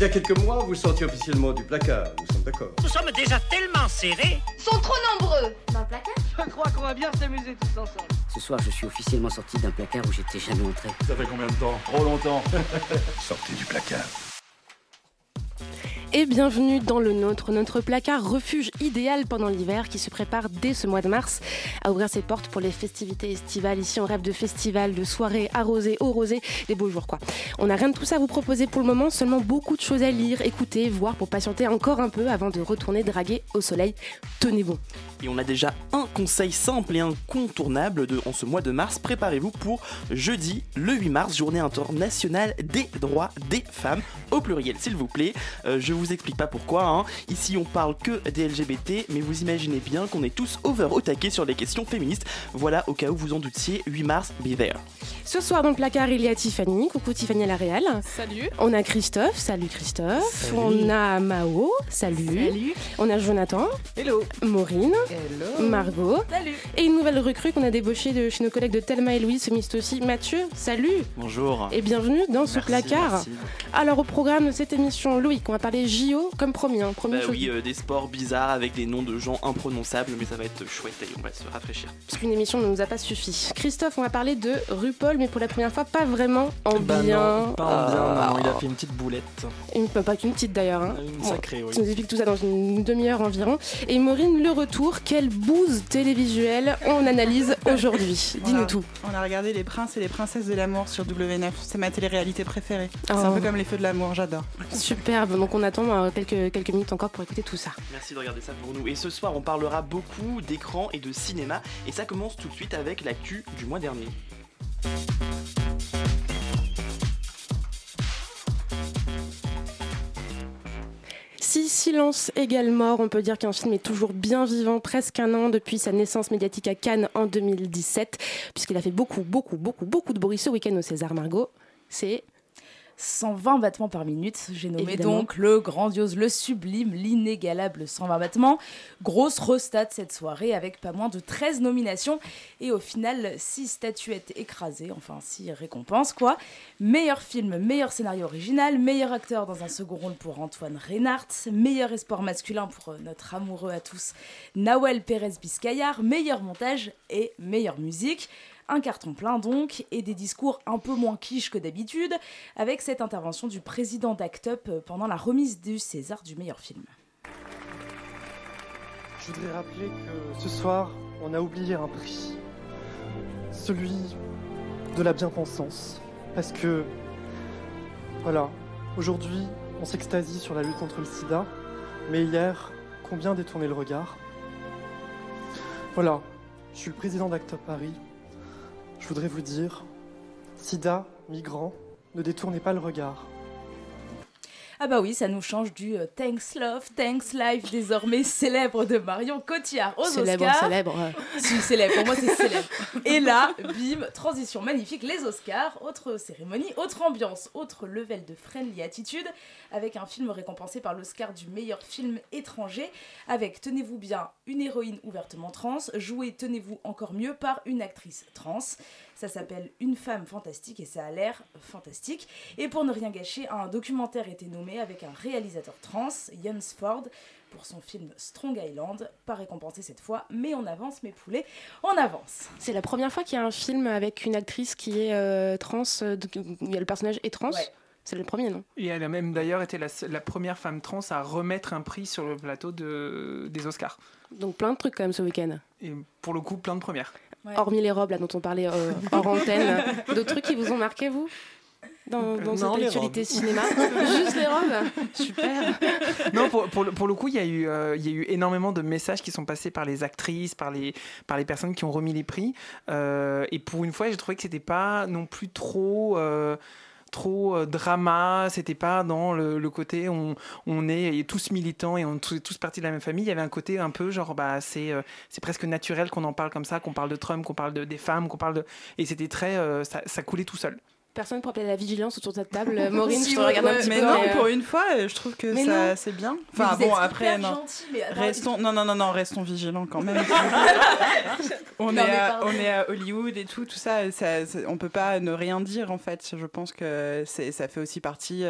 Il y a quelques mois, vous sortiez officiellement du placard, nous sommes d'accord. Nous sommes déjà tellement serrés. sont trop nombreux dans le placard. Je crois qu'on va bien s'amuser tous ensemble. Ce soir, je suis officiellement sorti d'un placard où j'étais jamais entré. Ça fait combien de temps? Trop longtemps. Sortez du placard. Et bienvenue dans le nôtre, notre placard refuge idéal pendant l'hiver qui se prépare dès ce mois de mars à ouvrir ses portes pour les festivités estivales. Ici, on rêve de festivals, de soirées arrosées, au rosé, des beaux jours quoi. On n'a rien de tout ça à vous proposer pour le moment, seulement beaucoup de choses à lire, écouter, voir pour patienter encore un peu avant de retourner draguer au soleil. Tenez bon. Et on a déjà un conseil simple et incontournable de, en ce mois de mars. Préparez-vous pour jeudi, le 8 mars, journée internationale des droits des femmes, au pluriel s'il vous plaît. Euh, je vous explique pas pourquoi. hein. Ici, on parle que des LGBT, mais vous imaginez bien qu'on est tous over au taquet sur les questions féministes. Voilà, au cas où vous en doutiez, 8 mars, be there. Ce soir dans le placard, il y a Tiffany. Coucou Tiffany à la Réal. Salut. On a Christophe. Salut Christophe. On a Mao. Salut. Salut. On a Jonathan. Hello. Maureen. Hello. Margot. Salut. Et une nouvelle recrue qu'on a débauchée de chez nos collègues de Thelma et Louise, féministes aussi. Mathieu, salut Bonjour. et bienvenue dans ce Merci, placard. merci. Alors au programme de cette émission, Loïc, on va parler JO comme promis. Hein, Bah chose- oui, euh, des sports bizarres avec des noms de gens imprononçables, mais ça va être chouette et on va se rafraîchir. Parce qu'une émission ne nous a pas suffi. Christophe, on va parler de RuPaul, mais pour la première fois, pas vraiment en Bah bien. non, pas en bien, Ah. non, il a fait une petite boulette. Une, pas qu'une petite d'ailleurs. Hein. Une Bon, sacrée, oui. Tu nous expliques tout ça dans une demi-heure environ. Et Maureen, le retour, quelle bouse télévisuelle on analyse aujourd'hui? Dis-nous tout. On a regardé Les Princes et les Princesses de l'amour sur W9. C'est ma télé-réalité préférée. C'est Oh. un peu comme Les Feux de l'amour, j'adore. Superbe, donc on attend euh, quelques, quelques minutes encore pour écouter tout ça. Merci de regarder ça pour nous. Et ce soir, on parlera beaucoup d'écran et de cinéma. Et ça commence tout de suite avec l'actu du mois dernier. Silence égale mort, on peut dire qu'un film est toujours bien vivant, presque un an depuis sa naissance médiatique à Cannes en 2017, puisqu'il a fait beaucoup, beaucoup, beaucoup, beaucoup de bruit ce week-end au César Margot. C'est 120 battements par minute. J'ai nommé Évidemment. donc le grandiose, le sublime, l'inégalable 120 battements. Grosse restat cette soirée avec pas moins de 13 nominations et au final 6 statuettes écrasées, enfin 6 récompenses quoi. Meilleur film, meilleur scénario original, meilleur acteur dans un second rôle pour Antoine Reinhardt, meilleur espoir masculin pour euh, notre amoureux à tous Nawel Pérez Biscayar, meilleur montage et meilleure musique. Un carton plein donc, et des discours un peu moins quiche que d'habitude, avec cette intervention du président d'Act Up euh, pendant la remise du César du meilleur film. Je voudrais rappeler que ce soir, on a oublié un prix. Celui de la bien-pensance. Parce que, voilà, aujourd'hui, on s'extasie sur la lutte contre le sida. Mais hier, combien détourner le regard? Voilà, je suis le président d'Act Up Paris. Je voudrais vous dire, sida, migrants, ne détournez pas le regard. Ah bah oui, ça nous change du euh, Thanks Love, Thanks Life, désormais célèbre de Marion Cotillard aux célèbre, Oscars. célèbre. Si, célèbre, pour moi c'est célèbre. Et là, bim, transition magnifique, les Oscars, autre cérémonie, autre ambiance, autre level de friendly attitude, avec un film récompensé par l'Oscar du meilleur film étranger, avec, tenez-vous bien, une héroïne ouvertement trans, jouée, tenez-vous encore mieux, par une actrice trans. Ça s'appelle Une femme fantastique et ça a l'air fantastique. Et pour ne rien gâcher, un documentaire était nommé avec un réalisateur trans, Jens Ford, pour son film Strong Island. Pas récompensé cette fois, mais on avance mes poulets, on avance. C'est la première fois qu'il y a un film avec une actrice qui est euh, trans, euh, où il y a le personnage est trans. Ouais. C'est le premier, non? Et elle a même d'ailleurs été la, la première femme trans à remettre un prix sur le plateau de, des Oscars. Donc plein de trucs quand même ce week-end. Et pour le coup, plein de premières. Ouais. Hormis les robes là dont on parlait euh, hors antenne. D'autres trucs qui vous ont marqué, vous? Dans, dans Non, cette actualité cinéma? Juste les robes? Super Non, pour, pour, le, pour le coup, il y, a eu, euh, il y a eu énormément de messages qui sont passés par les actrices, par les, par les personnes qui ont remis les prix. Euh, et pour une fois, j'ai trouvé que c'était pas non plus trop. euh, trop euh, drama, c'était pas dans le, côté on, on est tous militants et on est tous, partis de la même famille, il y avait un côté un peu genre bah c'est euh, c'est presque naturel qu'on en parle comme ça, qu'on parle de Trump, qu'on parle de, des femmes, qu'on parle de et c'était très euh, ça coulait tout seul. Personne pour appeler la vigilance autour de cette table. Euh, Maureen, Si, je te ouais, regarde un petit mais peu. non, mais, euh, pour une fois, euh, je trouve que Mais ça non. c'est bien. Mais Enfin êtes bon, après non. gentil, mais attends, Restons non non non non, restons vigilants quand même. on Non, est à, pardon. on est à Hollywood et tout tout ça, ça, ça- on peut pas ne rien dire en fait. Je pense que ça fait aussi partie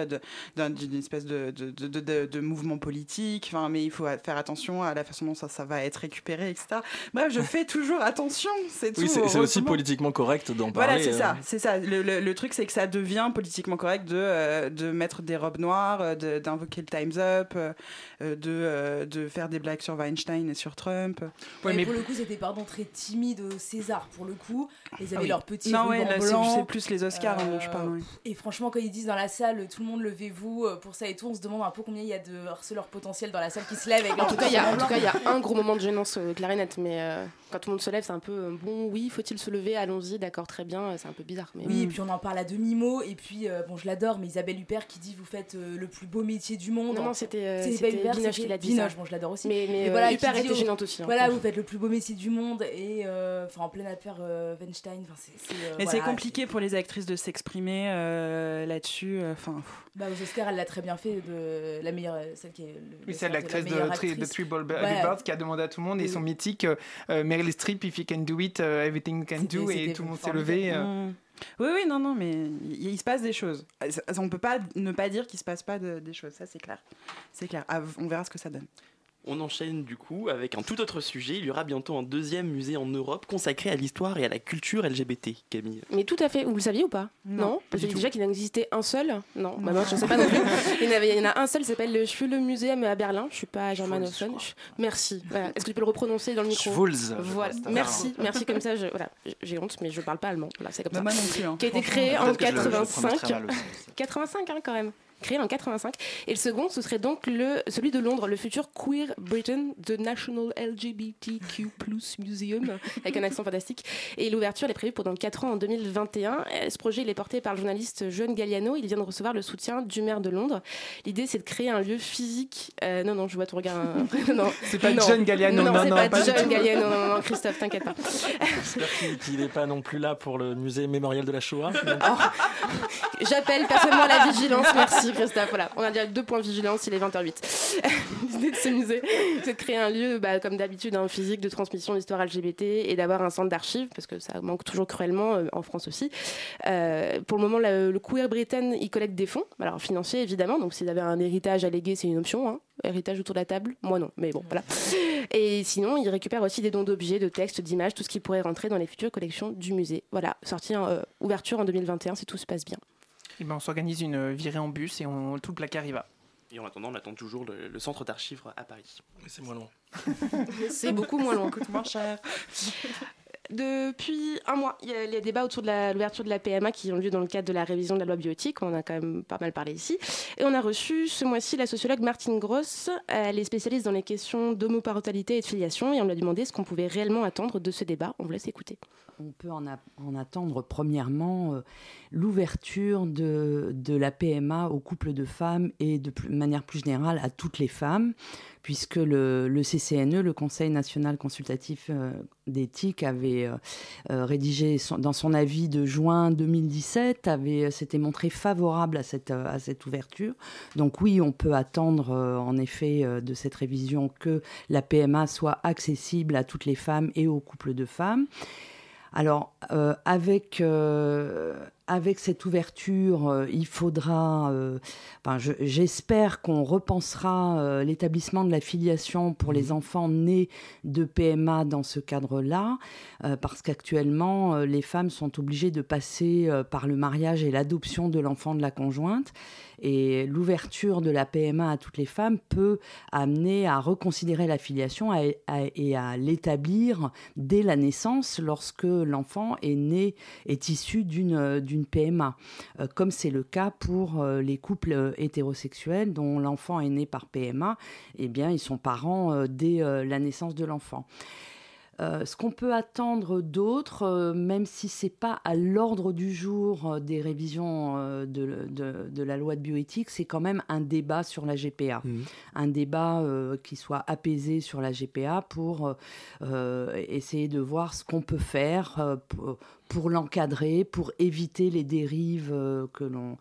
d'une espèce de de, de, de- de- de mouvement politique. Enfin, mais il faut faire attention à la façon dont ça ça va être récupéré, etc. Bref, je fais toujours attention, c'est tout. Oui, c'est aussi politiquement correct d'en parler. Voilà, c'est ça, euh. c'est ça. Le, le- le truc, c'est que ça devient politiquement correct de, euh, de mettre des robes noires, euh, d'invoquer le Time's Up, euh, de, euh, de faire des blagues sur Weinstein et sur Trump. mais pour le coup, c'était pardon très timide au César pour le coup. Ils avaient Ah oui. leur petit Non, ouais, là, c'est- plus les Oscars, hein, je parle, oui. Et franchement, quand ils disent dans la salle, tout le monde levez-vous pour ça et tout, on se demande un peu combien il y a de harceleurs potentiels dans la salle qui se lèvent. Avec En tout cas, il y a, ruban en tout blanc. cas, il y a un gros moment de gênance euh, clarinette, mais euh, quand tout le monde se lève, c'est un peu euh, bon. Oui, faut-il se lever? Allons-y, d'accord, très bien. C'est un peu bizarre. Mais Oui, et puis on en parle à demi-mot. Et puis, euh, bon, je l'adore, mais Isabelle Huppert qui dit Vous faites euh, le plus beau métier du monde. Non, non, c'était, euh, Binoche qui l'a dit Binoche, bon, je l'adore aussi. Mais- qui Huppert était au- gênante aussi, hein. Voilà, vous faites le plus beau métier du monde. Et euh, enfin, en pleine affaire euh, Weinstein. C'est. euh, Mais voilà, c'est compliqué pour les actrices de s'exprimer euh, là-dessus. euh, Enfin, Bah, aux Oscars, elle l'a très bien fait, de la meilleure, celle qui est. Le, Oui, c'est l'actrice la de, de actrice. Three. Birds qui a demandé à tout le monde et son mythique Meryl Streep, if you can do it, uh, everything you can do, et tout le monde s'est levé. Oui, oui, non, non, mais il, se passe des choses. Euh, On peut pas ne pas dire qu'il se passe pas de- des choses, ça c'est clair. C'est clair. On verra ce que ça donne. On enchaîne du coup avec un tout autre sujet. Il y aura bientôt un deuxième musée en Europe consacré à l'histoire et à la culture LGBT, Camille. Mais tout à fait. Vous le saviez ou pas Non, du que tout. déjà qu'il en existait un seul. Non, bah non, je ne sais pas non plus. Il y en, avait- il y en a un seul, il s'appelle le Schwule Museum à Berlin. Je suis pas germanophone. Merci. Voilà. Est-ce que tu peux le reprononcer dans le micro Schwulz, je Voilà. Merci, merci comme ça. Je, voilà, j'ai honte, mais je parle pas allemand. Voilà, c'est comme Bah, ça. moi non plus, hein, Qui a été créé en Peut-être que je le- je le prononce 85. très mal aussi. 85 hein, quand même. Créé en 85. Et le second, ce serait donc le, celui de Londres, le futur Queer Britain, The National LGBTQ Museum, avec un accent fantastique. Et l'ouverture, elle est prévue pour dans 4 ans, en 2021. Et ce projet, il est porté par le journaliste John Galliano. Il vient de recevoir le soutien du maire de Londres. L'idée, c'est de créer un lieu physique. euh, non, non, je vois ton regard. hein. non, C'est pas non. John Galliano, Non, non, c'est non, pas, pas du John. Galliano. Non, non, non, Christophe, t'inquiète pas. J'espère qu'il- qu'il n'est pas non plus là pour le musée mémorial de la Shoah. J'appelle personnellement la vigilance. Merci Christophe. Voilà, on a déjà deux points de vigilance, il est 20h08. L'idée de ce musée, c'est de créer un lieu, bah, comme d'habitude, un physique de transmission d'histoire LGBT et d'avoir un centre d'archives, parce que ça manque toujours cruellement euh, en France aussi. Euh, pour le moment, le, le Queer Britain, il collecte des fonds, alors financiers évidemment, donc s'il avait un héritage léguer, c'est une option. hein. Héritage autour de la table Moi non, mais bon, voilà. Et sinon, il récupère aussi des dons d'objets, de textes, d'images, tout ce qui pourrait rentrer dans les futures collections du musée. Voilà, sortie en euh, ouverture en 2021 si tout se passe bien. Et ben, on s'organise une virée en bus et on, tout le placard y va. Et en attendant, on attend toujours le, le centre d'archives à Paris. Mais c'est moins loin. C'est beaucoup moins long. coûte moins cher. Depuis un mois, il y a les débats autour de l'ouverture de la PMA qui ont lieu dans le cadre de la révision de la loi bioéthique. On en a quand même pas mal parlé ici. Et on a reçu ce mois-ci la sociologue Martine Gross. Elle est spécialiste dans les questions d'homoparentalité et de filiation. Et on lui a demandé ce qu'on pouvait réellement attendre de ce débat. On vous laisse écouter. On peut en, attendre premièrement euh, l'ouverture de, la PMA aux couples de femmes et de manière plus générale à toutes les femmes, puisque le, CCNE, le Conseil national consultatif euh, d'éthique, avait euh, rédigé dans son avis de juin 2017, avait s'était montré favorable à cette, à cette ouverture. Donc oui, on peut attendre en effet de cette révision que la PMA soit accessible à toutes les femmes et aux couples de femmes. Alors, euh, avec, euh, avec cette ouverture, euh, il faudra, euh, enfin, je- j'espère qu'on repensera euh, l'établissement de la filiation pour les enfants nés de PMA dans ce cadre-là, parce qu'actuellement, les femmes sont obligées de passer par le mariage et l'adoption de l'enfant de la conjointe. Et l'ouverture de la PMA à toutes les femmes peut amener à reconsidérer la filiation et à l'établir dès la naissance lorsque l'enfant est né, est issu d'une d'une PMA, euh, comme c'est le cas pour euh, les couples euh, hétérosexuels dont l'enfant est né par PMA, eh bien ils sont parents dès la naissance de l'enfant. Euh, ce qu'on peut attendre d'autre, euh, même si c'est pas à l'ordre du jour euh, des révisions de, de- de la loi de bioéthique, c'est quand même un débat sur la GPA, un débat qui soit apaisé sur la GPA pour essayer de voir ce qu'on peut faire pour, pour l'encadrer, pour éviter les dérives euh, que l'on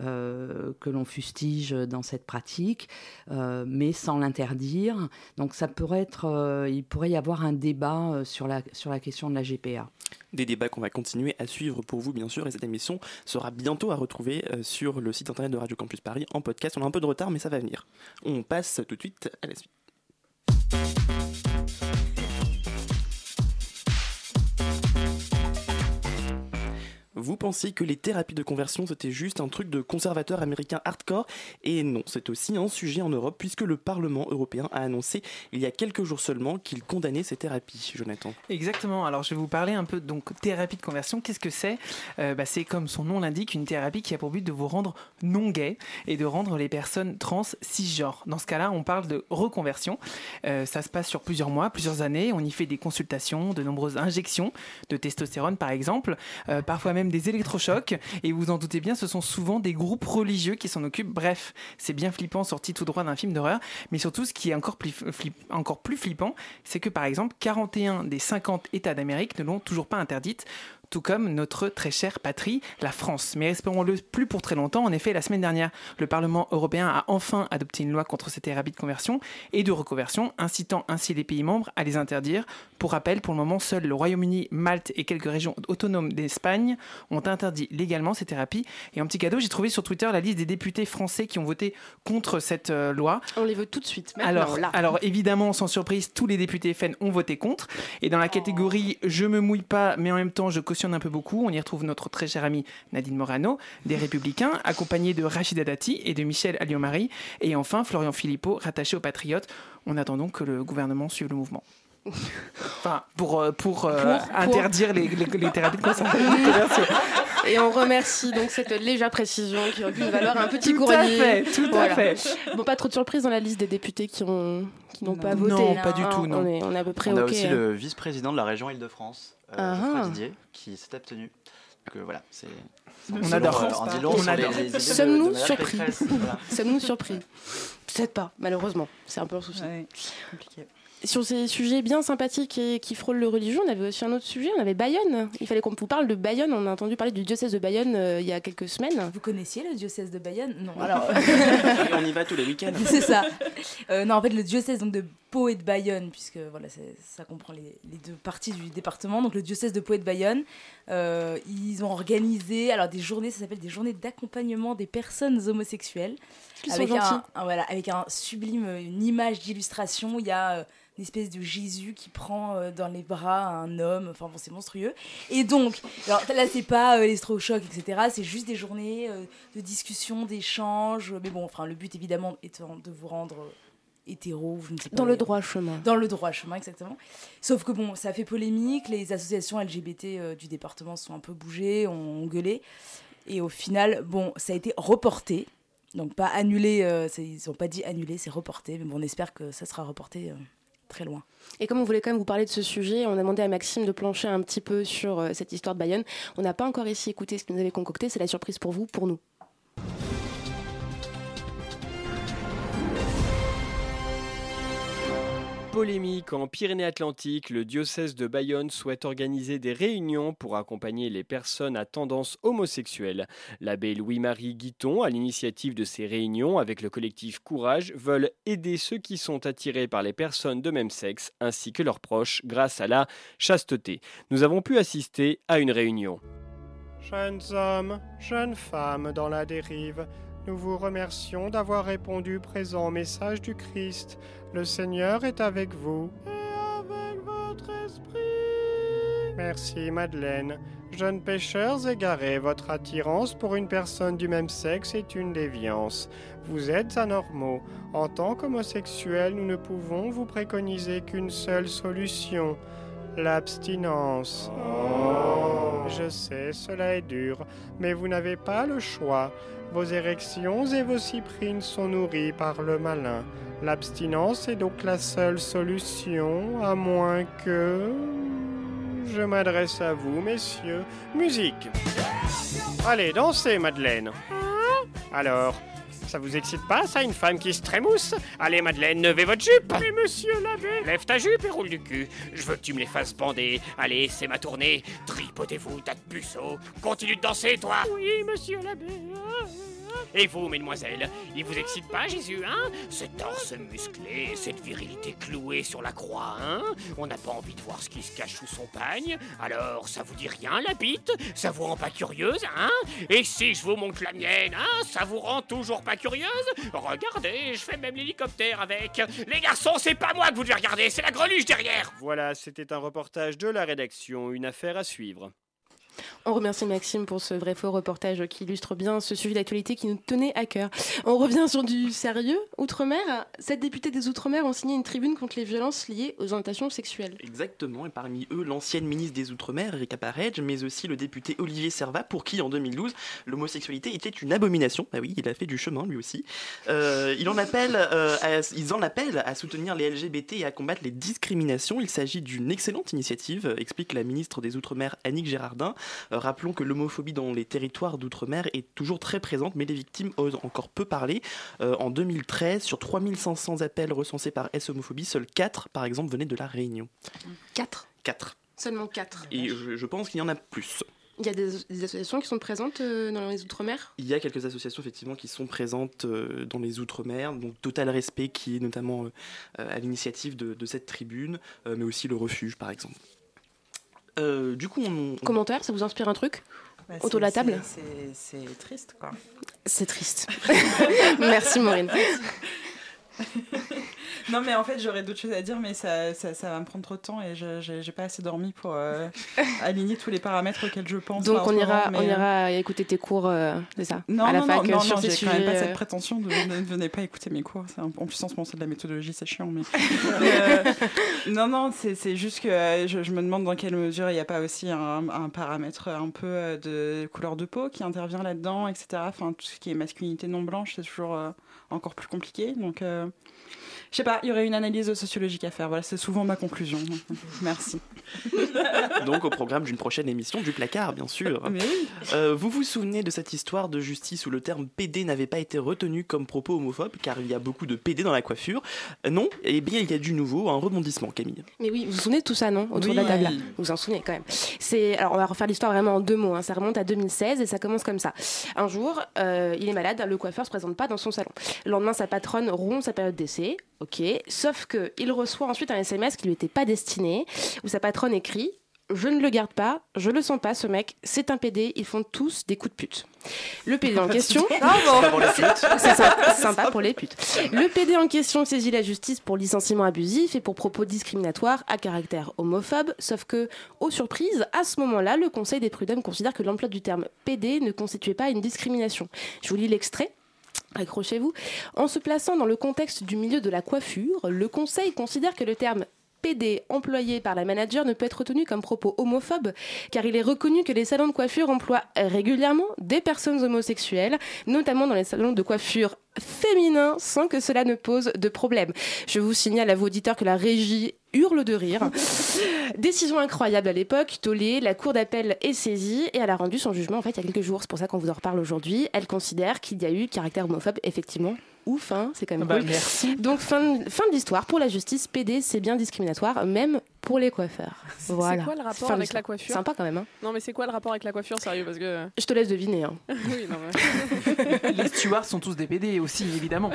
euh, que l'on fustige dans cette pratique, euh, mais sans l'interdire. Donc ça pourrait être, il pourrait y avoir un débat sur la sur la question de la GPA. Des débats qu'on va continuer à suivre pour vous bien sûr et cette émission sera bientôt à retrouver sur le site internet de Radio Campus Paris en podcast. On a un peu de retard mais ça va venir. On passe tout de suite à la suite. Vous pensiez que les thérapies de conversion c'était juste un truc de conservateur américain hardcore? Et non, c'est aussi un sujet en Europe puisque le Parlement européen a annoncé il y a quelques jours seulement qu'il condamnait ces thérapies, Jonathan. Exactement, alors je vais vous parler un peu donc thérapie de conversion. Qu'est-ce que c'est? Euh, bah, C'est comme son nom l'indique, une thérapie qui a pour but de vous rendre non gay et de rendre les personnes trans cisgenres. Dans ce cas-là, on parle de reconversion. Euh, ça se passe sur plusieurs mois, plusieurs années. On y fait des consultations, de nombreuses injections de testostérone par exemple, euh, parfois même des électrochocs. Et vous en doutez bien, ce sont souvent des groupes religieux qui s'en occupent. Bref, c'est bien flippant, sorti tout droit d'un film d'horreur. Mais surtout, ce qui est encore plus, encore plus flippant, c'est que par exemple, 41 des 50 États d'Amérique ne l'ont toujours pas interdite tout comme notre très chère patrie, la France. Mais espérons-le plus pour très longtemps. En effet, la semaine dernière, le Parlement européen a enfin adopté une loi contre ces thérapies de conversion et de reconversion, incitant ainsi les pays membres à les interdire. Pour rappel, pour le moment, seuls le Royaume-Uni, Malte et quelques régions autonomes d'Espagne ont interdit légalement ces thérapies. Et en petit cadeau, j'ai trouvé sur Twitter la liste des députés français qui ont voté contre cette euh, loi. On les veut tout de suite. alors, alors évidemment, sans surprise, tous les députés FN ont voté contre. Et dans la catégorie je me mouille pas, mais en même temps je cautionne un peu beaucoup. On y retrouve notre très cher ami Nadine Morano, des Républicains, accompagné de Rachida Dati et de Michel Alliomari. Et enfin, Florian Philippot, rattaché aux Patriotes. On attend donc que le gouvernement suive le mouvement. enfin, pour, euh, pour, euh, interdire Les, les, thérapies de conversion. Et on remercie donc cette légère précision qui aurait pu valoir un petit tout Tout à fait, tout à fait. Bon, pas trop de surprise dans la liste des députés qui ont qui n'ont pas voté. Non, pas du tout, non. On est, on est à peu près On a aussi le vice-président de la région Île-de-France, euh, Ah ah. Didier, qui s'est abstenu. Donc euh, voilà, c'est. On adore. Euh, Sommes-nous surpris. Sommes-nous surpris? Peut-être pas, malheureusement. C'est un peu un souci. Ouais, compliqué. Sur ces sujets bien sympathiques et qui frôlent le religieux, on avait aussi un autre sujet, on avait Bayonne. Il fallait qu'on vous parle de Bayonne. On a entendu parler du diocèse de Bayonne euh, il y a quelques semaines. Vous connaissiez le diocèse de Bayonne? Non. Alors, on y va tous les week-ends. c'est ça. Euh, non, en fait, le diocèse donc, de Pau et de Bayonne, puisque voilà, ça comprend les, les deux parties du département. Donc, le diocèse de Pau et de Bayonne, euh, ils ont organisé alors des journées, ça s'appelle des journées d'accompagnement des personnes homosexuelles. Ils avec un, un- voilà, avec un sublime, une image d'illustration. Il y a euh, une espèce de Jésus qui prend euh, dans les bras un homme. Enfin, bon, c'est monstrueux. Et donc, alors là, c'est pas euh, l'électrochoc, etc. C'est juste des journées euh, de discussion, d'échange. Mais bon, enfin, le but évidemment étant de vous rendre euh, hétéro, je ne sais pas. Dans le droit chemin. Dans le droit chemin, exactement. Sauf que bon, ça fait polémique. Les associations LGBT euh, du département sont un peu bougées, ont gueulé. Et au final, bon, ça a été reporté. Donc pas annulé, euh, ils n'ont pas dit annulé, c'est reporté. Mais bon, on espère que ça sera reporté euh, très loin. Et comme on voulait quand même vous parler de ce sujet, on a demandé à Maxime de plancher un petit peu sur euh, cette histoire de Bayonne. On n'a pas encore ici écouté ce que nous avait concocté, c'est la surprise pour vous, pour nous. Polémique en Pyrénées-Atlantiques, le diocèse de Bayonne souhaite organiser des réunions pour accompagner les personnes à tendance homosexuelle. L'abbé Louis-Marie Guiton, à l'initiative de ces réunions avec le collectif Courage, veulent aider ceux qui sont attirés par les personnes de même sexe ainsi que leurs proches grâce à la chasteté. Nous avons pu assister à une réunion. Jeunes hommes, jeunes femmes dans la dérive, nous vous remercions d'avoir répondu présent au message du Christ. Le Seigneur est avec vous. Et avec votre esprit. Merci Madeleine. Jeunes pécheurs égarés, votre attirance pour une personne du même sexe est une déviance. Vous êtes anormaux. En tant qu'homosexuels, nous ne pouvons vous préconiser qu'une seule solution. L'abstinence. Je sais, cela est dur, mais vous n'avez pas le choix. Vos érections et vos cyprines sont nourries par le malin. L'abstinence est donc la seule solution, à moins que... Je m'adresse à vous, messieurs. Musique Allez, dansez, Madeleine Alors, Ça vous excite pas, ça, une femme qui se trémousse? Allez, Madeleine, levez votre jupe Mais monsieur l'abbé Lève ta jupe et roule du cul. Je veux que tu me les fasses bander. Allez, c'est ma tournée. Tripotez-vous, tas de puceaux. Continue de danser, toi Oui, monsieur l'abbé. Et vous, mesdemoiselles, il vous excite pas, Jésus, hein? Ce torse musclé, cette virilité clouée sur la croix, hein? On n'a pas envie de voir ce qui se cache sous son pagne. Alors, ça vous dit rien, la bite? Ça vous rend pas curieuse, hein? Et si je vous montre la mienne, hein? Ça vous rend toujours pas curieuse? Regardez, je fais même l'hélicoptère avec. Les garçons, c'est pas moi que vous devez regarder, c'est la greluche derrière. Voilà, c'était un reportage de la rédaction, une affaire à suivre. On remercie Maxime pour ce vrai faux reportage qui illustre bien ce sujet d'actualité qui nous tenait à cœur. On revient sur du sérieux. Outre-mer, sept députés des Outre-mer ont signé une tribune contre les violences liées aux orientations sexuelles. Exactement, et parmi eux, l'ancienne ministre des Outre-mer, Erika Paredj, mais aussi le député Olivier Servat, pour qui, en 2012, l'homosexualité était une abomination. Ah oui, il a fait du chemin, lui aussi. Euh, il en appelle, euh, ils en appellent à soutenir les LGBT et à combattre les discriminations. Il s'agit d'une excellente initiative, explique la ministre des Outre-mer, Annick Gérardin. Euh, rappelons que l'homophobie dans les territoires d'outre-mer est toujours très présente, mais les victimes osent encore peu parler. Euh, en 2013, sur 3500 appels recensés par S-Homophobie, seuls 4, par exemple, venaient de la Réunion. 4 4. Seulement 4. Et je, je pense qu'il y en a plus. Il y a des, des associations qui sont présentes euh, dans les Outre-mer? Il y a quelques associations effectivement qui sont présentes euh, dans les Outre-mer, donc Total Respect qui est notamment euh, à l'initiative de, de cette tribune, euh, mais aussi le Refuge par exemple. Euh, du coup, on, on- Commentaire, ça vous inspire un truc Bah, Autour de la table c'est triste, quoi. C'est triste. Merci Maureen. Non, mais en fait, j'aurais d'autres choses à dire, mais ça, ça, ça va me prendre trop de temps et je j'ai pas assez dormi pour euh, aligner tous les paramètres auxquels je pense. Donc on ira, moment, on mais, euh, ira écouter tes cours, euh, c'est ça Non, À la non, fac non, euh, non, j'ai sujets. quand même pas cette euh, prétention de ne venez pas écouter mes cours. Un- en plus, en ce moment, c'est de la méthodologie, c'est chiant. Mais, mais, euh, non, non, c'est c'est juste que euh, je, je me demande dans quelle mesure il n'y a pas aussi un, un paramètre un peu euh, de couleur de peau qui intervient là-dedans, etc. Enfin, tout ce qui est masculinité non blanche, c'est toujours euh, encore plus compliqué. Donc, euh, je sais pas, il y aurait une analyse sociologique à faire. Voilà, c'est souvent ma conclusion. Merci. donc au programme d'une prochaine émission du placard, bien sûr. Mais oui. Euh, vous vous souvenez de cette histoire de justice où le terme PD n'avait pas été retenu comme propos homophobe, car il y a beaucoup de PD dans la coiffure? Euh, Non Eh bien, il y a du nouveau, un rebondissement, Camille. Mais oui, vous vous souvenez de tout ça, non? Autour Oui. de la table. là. Vous vous en souvenez quand même. C'est alors on va refaire l'histoire vraiment en deux mots. hein. Ça remonte à 2016 et ça commence comme ça. Un jour, euh, il est malade, le coiffeur se présente pas dans son salon. Le lendemain, sa patronne rompt sa période d'essai. Ok. Sauf que il reçoit ensuite un SMS qui lui était pas destiné, où sa patronne écrit. Je ne le garde pas, je le sens pas, ce mec, c'est un PD, ils font tous des coups de pute. Le PD en question. C'est sympa pour les putes. Le PD en question saisit la justice pour licenciement abusif et pour propos discriminatoires à caractère homophobe, sauf que, aux surprises, à ce moment-là, le Conseil des prud'hommes considère que l'emploi du terme PD ne constituait pas une discrimination. Je vous lis l'extrait. Accrochez-vous. En se plaçant dans le contexte du milieu de la coiffure, le Conseil considère que le terme PD employé par la manager ne peut être retenu comme propos homophobe car il est reconnu que les salons de coiffure emploient régulièrement des personnes homosexuelles, notamment dans les salons de coiffure féminins sans que cela ne pose de problème. Je vous signale à vos auditeurs que la régie hurle de rire. Décision incroyable à l'époque, tollé, la cour d'appel est saisie et elle a rendu son jugement en fait il y a quelques jours, c'est pour ça qu'on vous en reparle aujourd'hui. Elle considère qu'il y a eu caractère homophobe effectivement. Ouf, hein, c'est quand même Bah, cool. merci. Donc fin, de- fin de l'histoire pour la justice, PD c'est bien discriminatoire, même pour les coiffeurs. Voilà. C'est quoi le rapport avec la coiffure Sympa quand même. Hein. Non, mais c'est quoi le rapport avec la coiffure, sérieux Parce que. Je te laisse deviner. Hein. oui, non, mais. Les stewards sont tous des PD aussi, évidemment.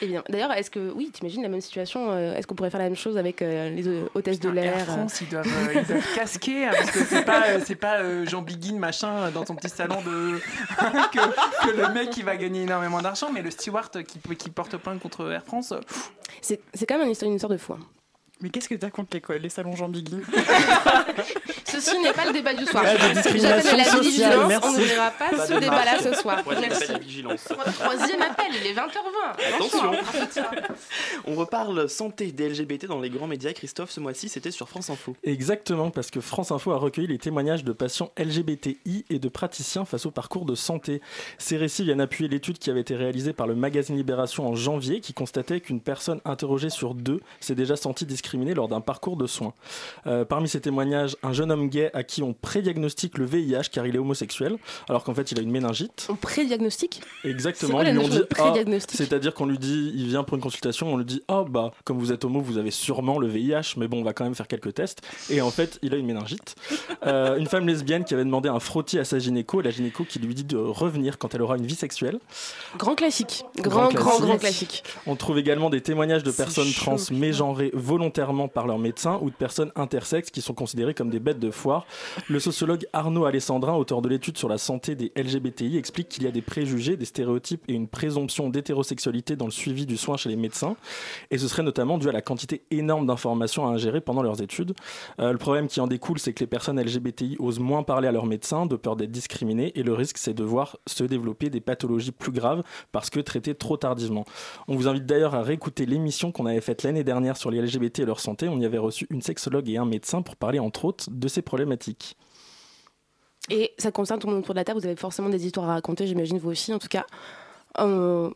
Évidemment. D'ailleurs, est-ce que, oui, t'imagines la même situation euh, Est-ce qu'on pourrait faire la même chose avec euh, les euh, hôtesses de l'air Air France, ils doivent, euh, ils doivent casquer hein, parce que c'est pas, euh, c'est pas euh, Jean Biguin machin dans son petit salon de que, que le mec qui va gagner énormément d'argent, mais le steward qui, qui porte plainte contre Air France. euh, C'est c'est quand même une histoire, une histoire de fou. Mais qu'est-ce que t'as contre les, salons Jean Bigui Ceci n'est pas le débat du soir. J'appelle à la sociale, vigilance, merci. On n'ouvrira pas, Pas ce débat-là ce soir. Merci. Troisième appel, il est 20h20. Attention. Attention. On reparle santé des LGBT dans les grands médias. Christophe, ce mois-ci, c'était sur France Info. Exactement, parce que France Info a recueilli les témoignages de patients LGBTI et de praticiens face au parcours de santé. Ces récits viennent appuyer l'étude qui avait été réalisée par le magazine Libération en janvier, qui constatait qu'une personne interrogée sur deux s'est déjà sentie discriminée discriminés lors d'un parcours de soins. Euh, parmi ces témoignages, un jeune homme gay à qui on prédiagnostique le VIH car il est homosexuel, alors qu'en fait il a une méningite. On prédiagnostique? Exactement, ils lui dit, ah, c'est-à-dire qu'on lui dit, il vient pour une consultation, on lui dit, oh bah comme vous êtes homo, vous avez sûrement le VIH, mais bon, on va quand même faire quelques tests. Et en fait, il a une méningite. Euh, une femme lesbienne qui avait demandé un frottis à sa gynéco, et la gynéco qui lui dit de revenir quand elle aura une vie sexuelle. Grand classique. Grand, grand, grand classique. On trouve également des témoignages de personnes chaud, trans mégenrées volontairement par leur médecin ou de personnes intersexes qui sont considérées comme des bêtes de foire. Le sociologue Arnaud Alessandrin, auteur de l'étude sur la santé des LGBTI, explique qu'il y a des préjugés, des stéréotypes et une présomption d'hétérosexualité dans le suivi du soin chez les médecins. Et ce serait notamment dû à la quantité énorme d'informations à ingérer pendant leurs études. Euh, le problème qui en découle, c'est que les personnes LGBTI osent moins parler à leurs médecins de peur d'être discriminées et le risque, c'est de voir se développer des pathologies plus graves parce que traitées trop tardivement. On vous invite d'ailleurs à réécouter l'émission qu'on avait faite l'année dernière sur les LGBT et leur santé. On y avait reçu une sexologue et un médecin pour parler entre autres de ces problématiques. Et ça concerne tout le monde autour de la table. Vous avez forcément des histoires à raconter, j'imagine vous aussi. En tout cas, euh,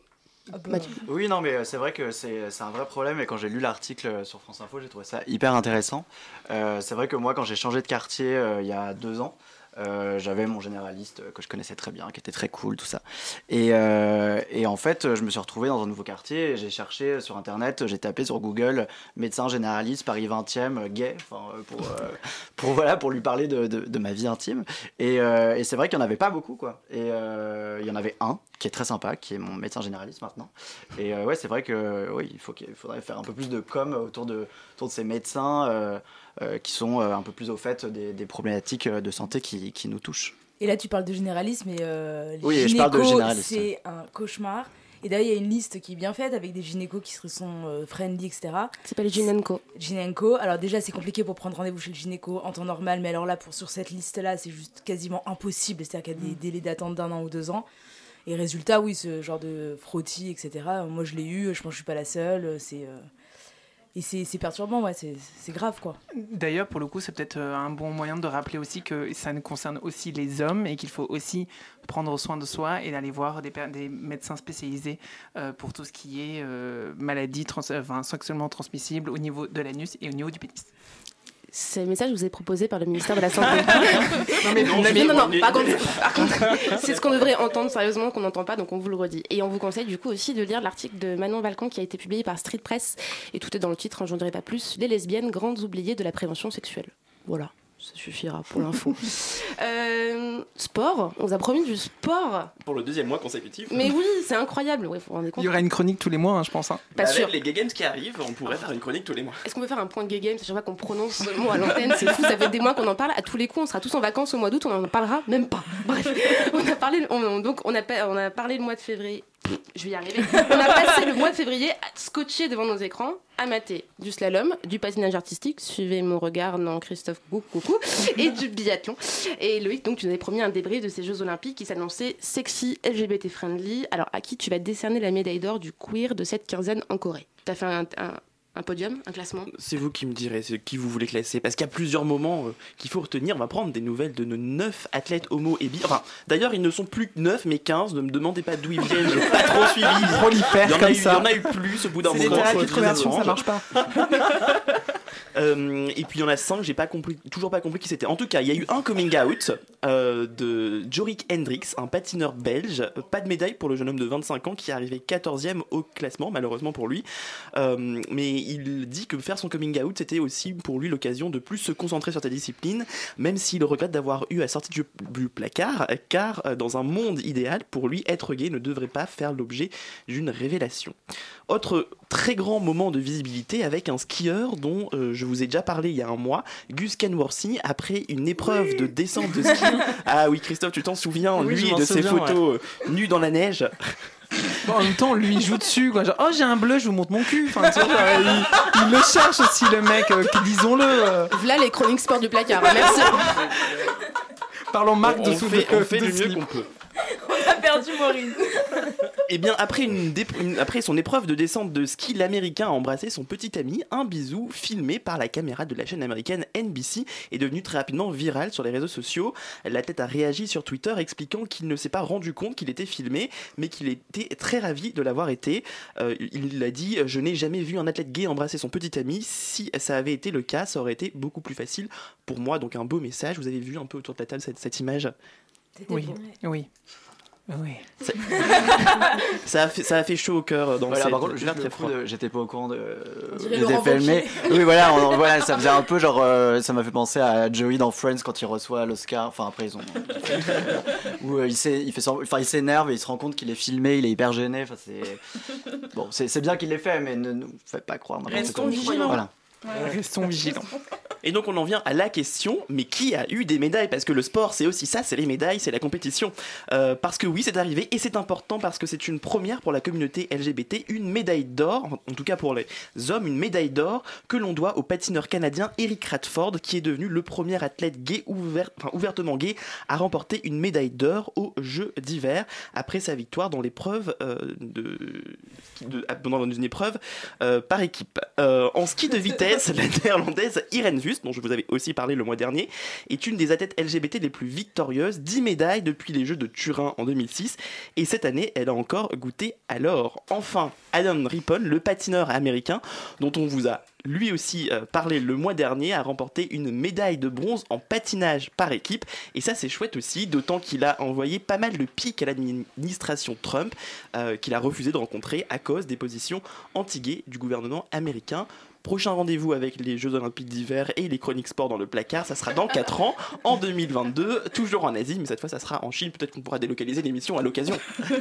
Mathieu. Oui, non, mais euh, c'est vrai que c'est un vrai problème. Et quand j'ai lu l'article euh, sur France Info, j'ai trouvé ça hyper intéressant. Euh, c'est vrai que moi, quand j'ai changé de quartier euh, il y a deux ans, euh, j'avais mon généraliste que je connaissais très bien, qui était très cool, tout ça. Et, euh, et en fait, je me suis retrouvé dans un nouveau quartier. J'ai cherché sur internet, j'ai tapé sur Google médecin généraliste Paris 20e euh, gay, euh, pour, pour voilà pour lui parler de, de, ma vie intime. Et, et c'est vrai qu'il n'y en avait pas beaucoup, quoi. Et il y en avait un qui est très sympa, qui est mon médecin généraliste maintenant. Et ouais, c'est vrai que oui, il qu'il faudrait faire un peu plus de com autour de, autour de ces médecins qui sont euh, un peu plus au fait des, des problématiques euh, de santé qui, qui nous touchent. Et là, tu parles de généralisme, mais euh, les Oui, je parle de gynécos, généraliste, c'est un cauchemar. Et d'ailleurs, il y a une liste qui est bien faite avec des gynécos qui sont euh, friendly, etc. Ça s'appelle Gynenco. Gynenco. Alors déjà, c'est compliqué pour prendre rendez-vous chez le gynéco en temps normal, mais alors là, pour, sur cette liste-là, c'est juste quasiment impossible. C'est-à-dire qu'il y a des Mm. délais d'attente d'un an ou deux ans. Et résultat, oui, ce genre de frottis, etc. Moi, je l'ai eu, je pense que je suis pas la seule. C'est... euh, Et c'est perturbant, c'est grave, quoi. D'ailleurs, pour le coup, c'est peut-être euh, un bon moyen de rappeler aussi que ça ne concerne aussi les hommes et qu'il faut aussi prendre soin de soi et d'aller voir des, médecins spécialisés euh, pour tout ce qui est euh, maladie enfin, sexuellement transmissible au niveau de l'anus et au niveau du pénis. Ce message vous est proposé par le ministère de la Santé. Non, mais non, non, mais- non, par contre, c'est ce qu'on devrait entendre sérieusement, qu'on n'entend pas, donc on vous le redit. Et on vous conseille du coup aussi de lire l'article de Manon Valcan qui a été publié par Street Press, et tout est dans le titre, hein, j'en dirai pas plus, Les lesbiennes, grandes oubliées de la prévention sexuelle. Voilà, ça suffira pour l'info. Euh, sport, on vous a promis du sport. Pour le deuxième mois consécutif. Mais oui, c'est incroyable, ouais, vous vous rendez compte Il y aura une chronique tous les mois, hein, je pense. hein. Pas Avec sûr. les Gay Games qui arrivent, on pourrait faire une chronique tous les mois. Est-ce qu'on peut faire un point de gay game À chaque fois qu'on prononce ce mot à l'antenne, c'est fou. Ça fait des mois qu'on en parle. À tous les coups, on sera tous en vacances au mois d'août, on en parlera même pas. Bref, on a parlé, on- donc on a, pa- on a parlé le mois de février. Je vais y arriver. On a passé le mois de février à scotcher devant nos écrans, à mater du slalom, du patinage artistique. Suivez mon regard, non Christophe, coucou, et du biathlon. Et Loïc, donc tu nous avais promis un débrief de ces Jeux Olympiques qui s'annonçaient sexy, LGBT friendly. Alors à qui tu vas décerner la médaille d'or du queer de cette quinzaine en Corée? T'as fait un, un- un podium, un classement C'est vous qui me direz c'est qui vous voulez classer. Parce qu'il y a plusieurs moments euh, qu'il faut retenir. On va prendre des nouvelles de nos 9 athlètes homo et bi. Enfin, d'ailleurs, ils ne sont plus que 9 mais 15. Ne me demandez pas d'où ils viennent. J'ai pas trop suivi. A comme eu, ça. Il y en a eu plus au bout d'un C'est des moment. thérapies de Soit conversion, ça marche pas. Euh, et puis il y en a 5, j'ai pas toujours pas compris qui c'était. En tout cas, il y a eu un coming out euh, de Jorik Hendricks, un patineur belge. Pas de médaille pour le jeune homme de 25 ans qui est arrivé 14e au classement, malheureusement pour lui. Euh, mais il dit que faire son coming out, c'était aussi pour lui l'occasion de plus se concentrer sur sa discipline, même s'il regrette d'avoir eu à sortir du, du placard, car dans un monde idéal, pour lui, être gay ne devrait pas faire l'objet d'une révélation. Autre très grand moment de visibilité avec un skieur dont euh, je vous ai déjà parlé il y a un mois, Gus Kenworthy, après une épreuve de descente de ski. ah oui, Christophe, tu t'en souviens, Oui, lui, de ses souviens, photos euh, nus dans la neige. Bon, en même temps, lui, il joue dessus. Quoi. Genre, oh, j'ai un bleu, je vous montre mon cul. Enfin, tu vois, genre, il, il le cherche aussi, le mec. euh, disons-le. euh. Voilà les chroniques sport du placard. Merci. Parlons marque on, de on fait, de- on fait de mieux qu'on peut. Perdu Maureen. Eh bien, après, une dé- une- après son épreuve de descente de ski, l'Américain a embrassé son petit ami. Un bisou filmé par la caméra de la chaîne américaine NBC est devenu très rapidement viral sur les réseaux sociaux. L'athlète a réagi sur Twitter expliquant qu'il ne s'est pas rendu compte qu'il était filmé, mais qu'il était très ravi de l'avoir été. Euh, il a dit Je n'ai jamais vu un athlète gay embrasser son petit ami. Si ça avait été le cas, ça aurait été beaucoup plus facile pour moi. Donc, un beau message. Vous avez vu un peu autour de la table cette, cette image? Oui, oui. Oui. Ça, ça a fait, ça a fait chaud au cœur dans Voilà, par contre, juste très froid. j'étais pas au courant de. j'étais filmé. Oui, voilà, on- voilà, ça faisait un peu genre. euh, ça m'a fait penser à Joey dans Friends quand il reçoit l'Oscar. Enfin, après, ils ont. où euh, il il fait semblant- enfin, il s'énerve et il se rend compte qu'il est filmé, il est hyper gêné. Enfin, c'est. Bon, c'est c'est bien qu'il l'ait fait, mais ne nous faites pas croire. Restons vigilants. Voilà. Restons vigilants. Et donc on en vient à la question, mais qui a eu des médailles? Parce que le sport c'est aussi ça, c'est les médailles, c'est la compétition. Euh, parce que oui c'est arrivé et c'est important parce que c'est une première pour la communauté LGBT, une médaille d'or, en tout cas pour les hommes, une médaille d'or que l'on doit au patineur canadien Eric Radford qui est devenu le premier athlète gay ouvert, enfin, ouvertement gay à remporter une médaille d'or aux Jeux d'hiver après sa victoire dans l'épreuve euh, de, de- dans une épreuve euh, par équipe. Euh, en ski de vitesse, la néerlandaise Irene dont je vous avais aussi parlé le mois dernier, est une des athlètes LGBT les plus victorieuses, 10 médailles depuis les Jeux de Turin en 2006, et cette année, elle a encore goûté à l'or. Enfin, Adam Rippon, le patineur américain, dont on vous a lui aussi euh, parlé le mois dernier, a remporté une médaille de bronze en patinage par équipe, et ça c'est chouette aussi, d'autant qu'il a envoyé pas mal de pics à l'administration Trump, euh, qu'il a refusé de rencontrer à cause des positions anti-gays du gouvernement américain. Prochain rendez-vous avec les Jeux Olympiques d'hiver et les chroniques sport dans le placard, ça sera dans 4 ans, en 2022, toujours en Asie, mais cette fois ça sera en Chine. Peut-être qu'on pourra délocaliser l'émission à l'occasion.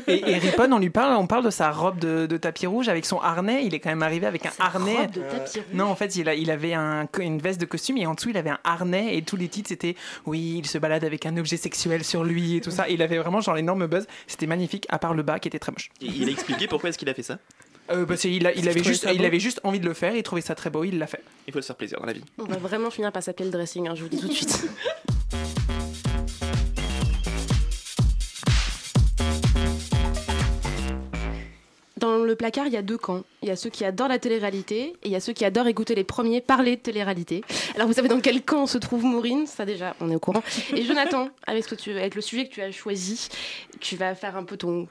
Et, et Ripon, on lui parle, on parle de sa robe de, de tapis rouge avec son harnais. Il est quand même arrivé avec un harnais. robe de tapis rouge Non, en fait, il, a- il avait un, une veste de costume et en dessous, il avait un harnais et tous les titres c'était oui, il se balade avec un objet sexuel sur lui et tout ça. Et il avait vraiment genre l'énorme buzz. C'était magnifique, à part le bas qui était très moche. Et il a expliqué pourquoi est-ce qu'il a fait ça? Euh, bah, il, a- avait juste, ça il beau? avait juste envie de le faire. Il trouvait ça très beau. Il l'a fait. Il faut se faire plaisir dans la vie. On va vraiment finir par s'appeler le dressing, hein, je vous dis tout de suite. Dans le placard, il y a deux camps. Il y a ceux qui adorent la télé-réalité et il y a ceux qui adorent écouter les premiers parler de télé-réalité. Alors vous savez dans quel camp se trouve Maureen? Ça déjà, on est au courant. Et Jonathan, avec, ce que tu, avec le sujet que tu as choisi, tu vas faire un peu ton...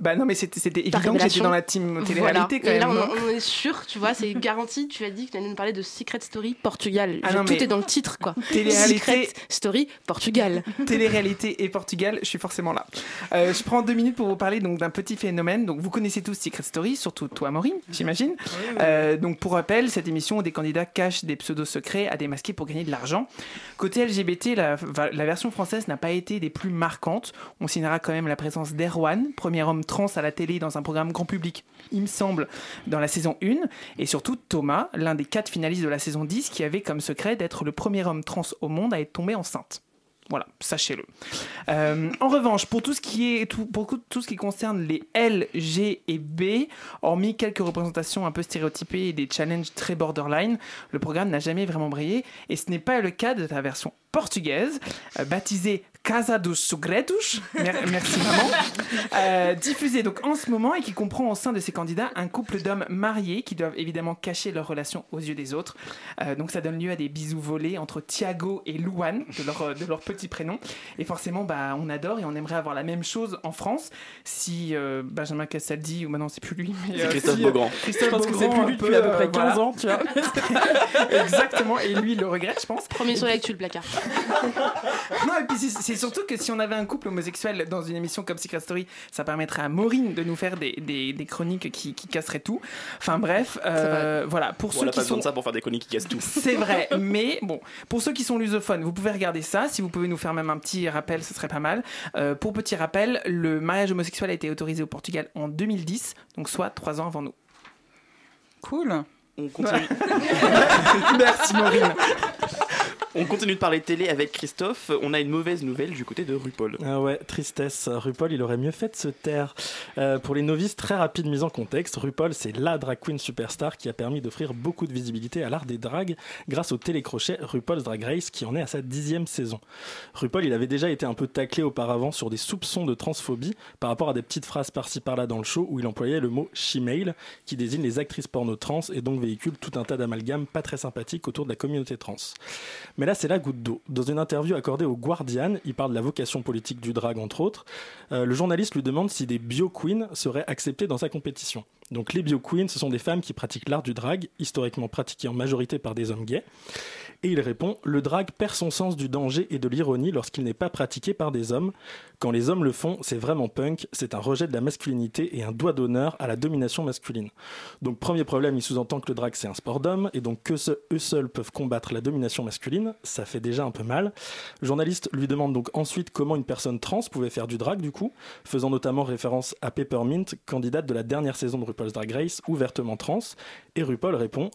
Bah non, mais c'était c'était ta évident que j'étais dans la team télé-réalité Voilà. quand Et même. là, non on, on est sûr, tu vois, c'est garanti. Tu as dit que tu allais nous parler de Secret Story Portugal. Ah non, tout est dans le titre, quoi. Télé-réalité- Secret Story Portugal. Télé-réalité et Portugal, je suis forcément là. Euh, je prends deux minutes pour vous parler donc d'un petit phénomène. Donc vous connaissez tous Secret Story, surtout toi Maureen, j'imagine. Euh, donc pour rappel, cette émission où des candidats cachent des pseudos secrets à démasquer pour gagner de l'argent. Côté LGBT, la, la version française n'a pas été des plus marquantes. On signera quand même la présence d'Erwan, premier homme trans à la télé dans un programme grand public, il me semble, dans la saison 1. Et surtout Thomas, l'un des quatre finalistes de la saison 10, qui avait comme secret d'être le premier homme trans au monde à être tombé enceinte. Voilà, sachez-le. Euh, en revanche, pour tout ce qui est tout, pour tout ce qui concerne les L, G et B, hormis quelques représentations un peu stéréotypées et des challenges très borderline, le programme n'a jamais vraiment brillé. Et ce n'est pas le cas de la version portugaise, euh, baptisée Casa dos Segredos. Mer- merci maman. Euh, diffusée donc en ce moment et qui comprend au sein de ses candidats un couple d'hommes mariés qui doivent évidemment cacher leur relation aux yeux des autres. Euh, donc ça donne lieu à des bisous volés entre Thiago et Louane, de leur, de leur petit prénom. Et forcément, bah, on adore et on aimerait avoir la même chose en France si euh, Benjamin Castaldi, ou maintenant c'est plus lui, mais C'est euh, Christophe si, Beaugrand. Christophe Je pense que Beaugrand, c'est plus lui depuis à peu près euh, 15 voilà. ans, tu vois. Exactement, et lui il le regrette, je pense. Premier sur l'actu, le placard. Non, et puis c'est c'est surtout que si on avait un couple homosexuel dans une émission comme Secret Story, ça permettrait à Maureen de nous faire des, des, des chroniques qui, qui casseraient tout. Enfin bref, euh, voilà. Pour on ceux n'a qui pas besoin sont de ça pour faire des chroniques qui cassent tout. c'est vrai, mais bon, pour ceux qui sont lusophones, vous pouvez regarder ça. Si vous pouvez nous faire même un petit rappel, ce serait pas mal. Euh, pour petit rappel, le mariage homosexuel a été autorisé au Portugal en 2010, donc soit trois ans avant nous. Cool. On continue. Merci Maureen. On continue de parler télé avec Christophe. On a une mauvaise nouvelle du côté de RuPaul. Ah ouais, tristesse. RuPaul, il aurait mieux fait de se taire. Euh, pour les novices, très rapide mise en contexte, RuPaul, c'est la drag queen superstar qui a permis d'offrir beaucoup de visibilité à l'art des dragues grâce au télécrochet RuPaul's Drag Race qui en est à sa dixième saison. RuPaul, il avait déjà été un peu taclé auparavant sur des soupçons de transphobie par rapport à des petites phrases par-ci par-là dans le show où il employait le mot she-male qui désigne les actrices porno trans et donc véhicule tout un tas d'amalgames pas très sympathiques autour de la communauté trans. Mais là, c'est la goutte d'eau. Dans une interview accordée au Guardian, il parle de la vocation politique du drag, entre autres. Euh, le journaliste lui demande si des bio-queens seraient acceptés dans sa compétition. Donc, les bio-queens, ce sont des femmes qui pratiquent l'art du drag, historiquement pratiqué en majorité par des hommes gays. Et il répond Le drag perd son sens du danger et de l'ironie lorsqu'il n'est pas pratiqué par des hommes. Quand les hommes le font, c'est vraiment punk, c'est un rejet de la masculinité et un doigt d'honneur à la domination masculine. Donc, premier problème, il sous-entend que le drag c'est un sport d'homme et donc que eux seuls peuvent combattre la domination masculine. Ça fait déjà un peu mal. Le journaliste lui demande donc ensuite comment une personne trans pouvait faire du drag, du coup, faisant notamment référence à Peppermint, candidate de la dernière saison de RuPaul's Drag Race, ouvertement trans. Et RuPaul répond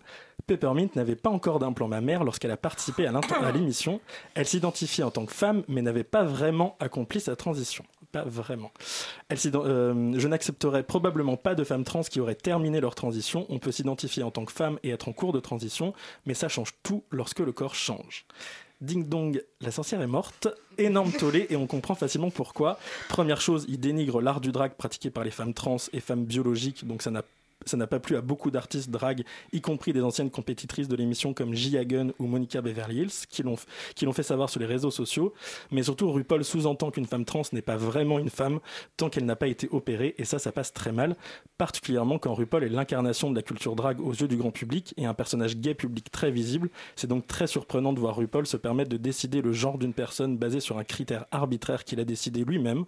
Peppermint n'avait pas encore d'implant mammaire lorsqu'elle a participé à l'émission. Elle s'identifiait en tant que femme, mais n'avait pas vraiment accompli sa transition. Pas vraiment. Euh, je n'accepterai probablement pas de femmes trans qui auraient terminé leur transition. On peut s'identifier en tant que femme et être en cours de transition, mais ça change tout lorsque le corps change. Ding dong, la sorcière est morte. Énorme tollé et on comprend facilement pourquoi. Première chose, il dénigre l'art du drag pratiqué par les femmes trans et femmes biologiques, donc ça n'a ça n'a pas plu à beaucoup d'artistes drag, y compris des anciennes compétitrices de l'émission comme Gia Gunn ou Monica Beverly Hills, qui l'ont qui l'ont fait savoir sur les réseaux sociaux. Mais surtout, RuPaul sous-entend qu'une femme trans n'est pas vraiment une femme tant qu'elle n'a pas été opérée, et ça, ça passe très mal, particulièrement quand RuPaul est l'incarnation de la culture drag aux yeux du grand public et un personnage gay public très visible. C'est donc très surprenant de voir RuPaul se permettre de décider le genre d'une personne basé sur un critère arbitraire qu'il a décidé lui-même.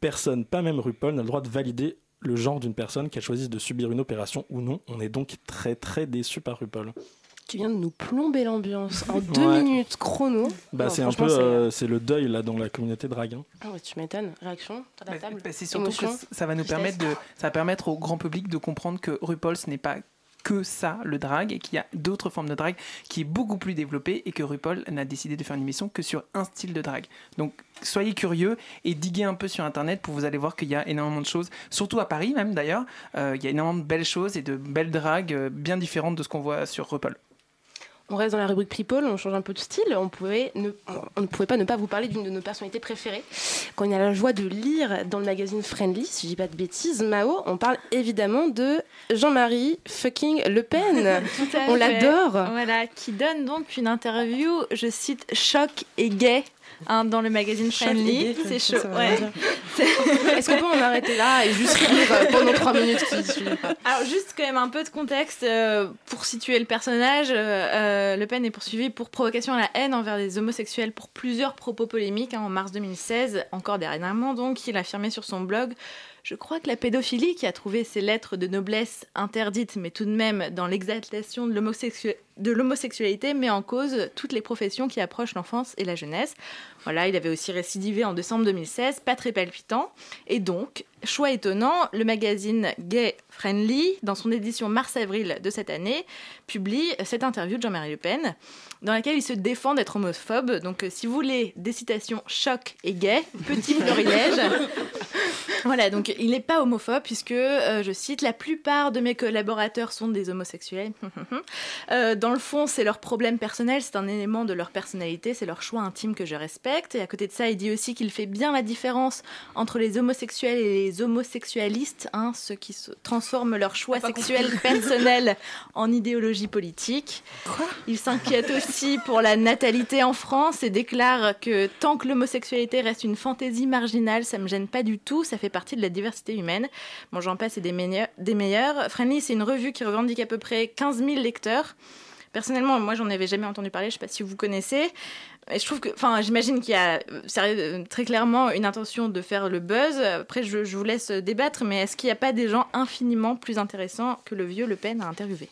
Personne, pas même RuPaul, n'a le droit de valider le genre d'une personne qu'elle choisisse de subir une opération ou non. On est donc très très déçu par RuPaul. Tu viens de nous plomber l'ambiance en deux Ouais. minutes chrono. Bah, c'est un peu euh, c'est le deuil là dans la communauté drag. hein. Ah ouais, tu m'étonnes. Réaction table Bah, c'est surtout que Émotion ça va nous permettre de, ça va permettre au grand public de comprendre que RuPaul ce n'est pas que ça le drag et qu'il y a d'autres formes de drag qui est beaucoup plus développée et que RuPaul n'a décidé de faire une émission que sur un style de drag. Donc soyez curieux et diguez un peu sur internet pour vous allez voir qu'il y a énormément de choses, surtout à Paris même d'ailleurs, euh, il y a énormément de belles choses et de belles dragues euh, bien différentes de ce qu'on voit sur RuPaul. On reste dans la rubrique People, on change un peu de style. On, pouvait ne, on ne pouvait pas ne pas vous parler d'une de nos personnalités préférées. Quand on a la joie de lire dans le magazine Friendly, si je dis pas de bêtises, Mao, on parle évidemment de Jean-Marie fucking Le Pen. On l'adore. Voilà, qui donne donc une interview, je cite, choc et gay. Hein, dans le magazine Friendly, c'est chaud. ouais. Est-ce qu'on peut en arrêter là et juste lire euh, pendant trois minutes Alors juste quand même un peu de contexte euh, pour situer le personnage. euh, le Pen est poursuivi pour provocation à la haine envers les homosexuels pour plusieurs propos polémiques hein, en mars 2016. Encore dernièrement donc, il affirmait sur son blog je crois que la pédophilie, qui a trouvé ses lettres de noblesse interdites, mais tout de même dans l'exaltation de l'homosexu- de l'homosexualité, met en cause toutes les professions qui approchent l'enfance et la jeunesse. Voilà, il avait aussi récidivé en décembre 2016, pas très palpitant. Et donc, choix étonnant, le magazine Gay Friendly, dans son édition mars-avril de cette année, publie cette interview de Jean-Marie Le Pen, dans laquelle il se défend d'être homophobe. Donc, euh, si vous voulez des citations choc et gay, petit florilège. Voilà, donc il n'est pas homophobe puisque, euh, je cite, la plupart de mes collaborateurs sont des homosexuels. Euh, dans le fond, c'est leur problème personnel, c'est un élément de leur personnalité, c'est leur choix intime que je respecte. Et à côté de ça, il dit aussi qu'il fait bien la différence entre les homosexuels et les homosexualistes, hein, ceux qui se transforment leur choix sexuel personnel en idéologie politique. il s'inquiète aussi pour la natalité en France et déclare que tant que l'homosexualité reste une fantaisie marginale, ça me gêne pas du tout, ça fait partie de la diversité humaine. Bon, j'en passe et des meilleurs. Des. Friendly, c'est une revue qui revendique à peu près 15 000 lecteurs. Personnellement, moi, j'en avais jamais entendu parler. Je sais pas si vous connaissez. Et je trouve que, enfin, j'imagine qu'il y a euh, euh, très clairement une intention de faire le buzz. Après, je, je vous laisse débattre, mais est-ce qu'il n'y a pas des gens infiniment plus intéressants que le vieux Le Pen à interviewer?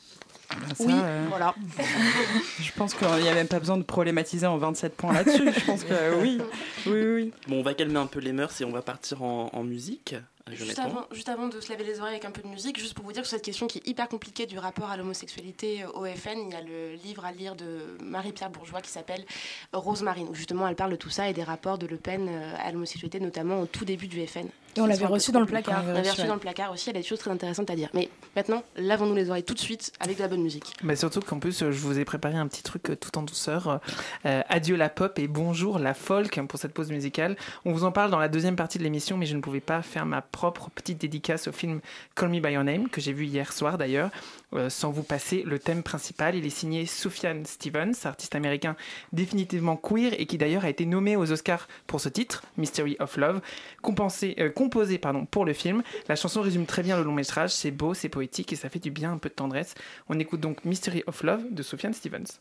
Ça, Oui, euh, voilà. Je pense qu'il n'y a même pas besoin de problématiser en 27 points là-dessus. Je pense que oui. Oui, oui, oui. Bon, on va calmer un peu les mœurs et on va partir en, en musique Juste avant, juste avant, de se laver les oreilles avec un peu de musique, juste pour vous dire que cette question qui est hyper compliquée du rapport à l'homosexualité au FN, il y a le livre à lire de Marie-Pierre Bourgeois qui s'appelle Rosemarine, où justement elle parle de tout ça et des rapports de Le Pen à l'homosexualité, notamment au tout début du FN. Et on l'avait reçu dans le placard. On l'avait reçu dans le placard aussi, elle a des choses très intéressantes à dire. Mais maintenant, lavons-nous les oreilles tout de suite avec de la bonne musique. Mais surtout qu'en plus, je vous ai préparé un petit truc tout en douceur. Euh, adieu la pop et bonjour la folk pour cette pause musicale. On vous en parle dans la deuxième partie de l'émission, mais je ne pouvais pas faire ma propre petite dédicace au film Call Me By Your Name, que j'ai vu hier soir d'ailleurs, euh, sans vous passer le thème principal. Il est signé Sufjan Stevens, artiste américain définitivement queer et qui d'ailleurs a été nommé aux Oscars pour ce titre, Mystery of Love, euh, composé pour le film. La chanson résume très bien le long métrage, c'est beau, c'est poétique et ça fait du bien, un peu de tendresse. On écoute donc Mystery of Love de Sufjan Stevens.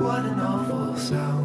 What an awful sound.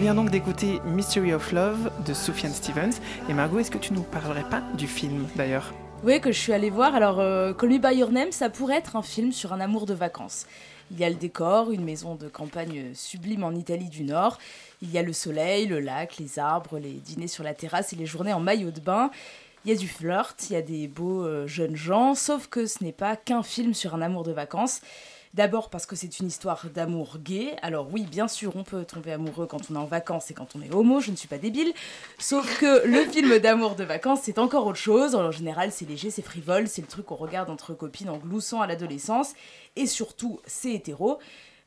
Vient donc d'écouter Mystery of Love de Sufjan Stevens. Et Margot, est-ce que tu nous parlerais pas du film d'ailleurs? Oui, que je suis allée voir. Alors, euh, Call Me By Your Name, ça pourrait être un film sur un amour de vacances. Il y a le décor, une maison de campagne sublime en Italie du Nord. Il y a le soleil, le lac, les arbres, les dîners sur la terrasse et les journées en maillot de bain. Il y a du flirt, il y a des beaux euh, jeunes gens, sauf que ce n'est pas qu'un film sur un amour de vacances. D'abord parce que c'est une histoire d'amour gay. Alors oui, bien sûr, on peut tomber amoureux quand on est en vacances et quand on est homo, je ne suis pas débile. Sauf que le film d'amour de vacances, c'est encore autre chose. En général, c'est léger, c'est frivole, c'est le truc qu'on regarde entre copines en gloussant à l'adolescence. Et surtout, c'est hétéro.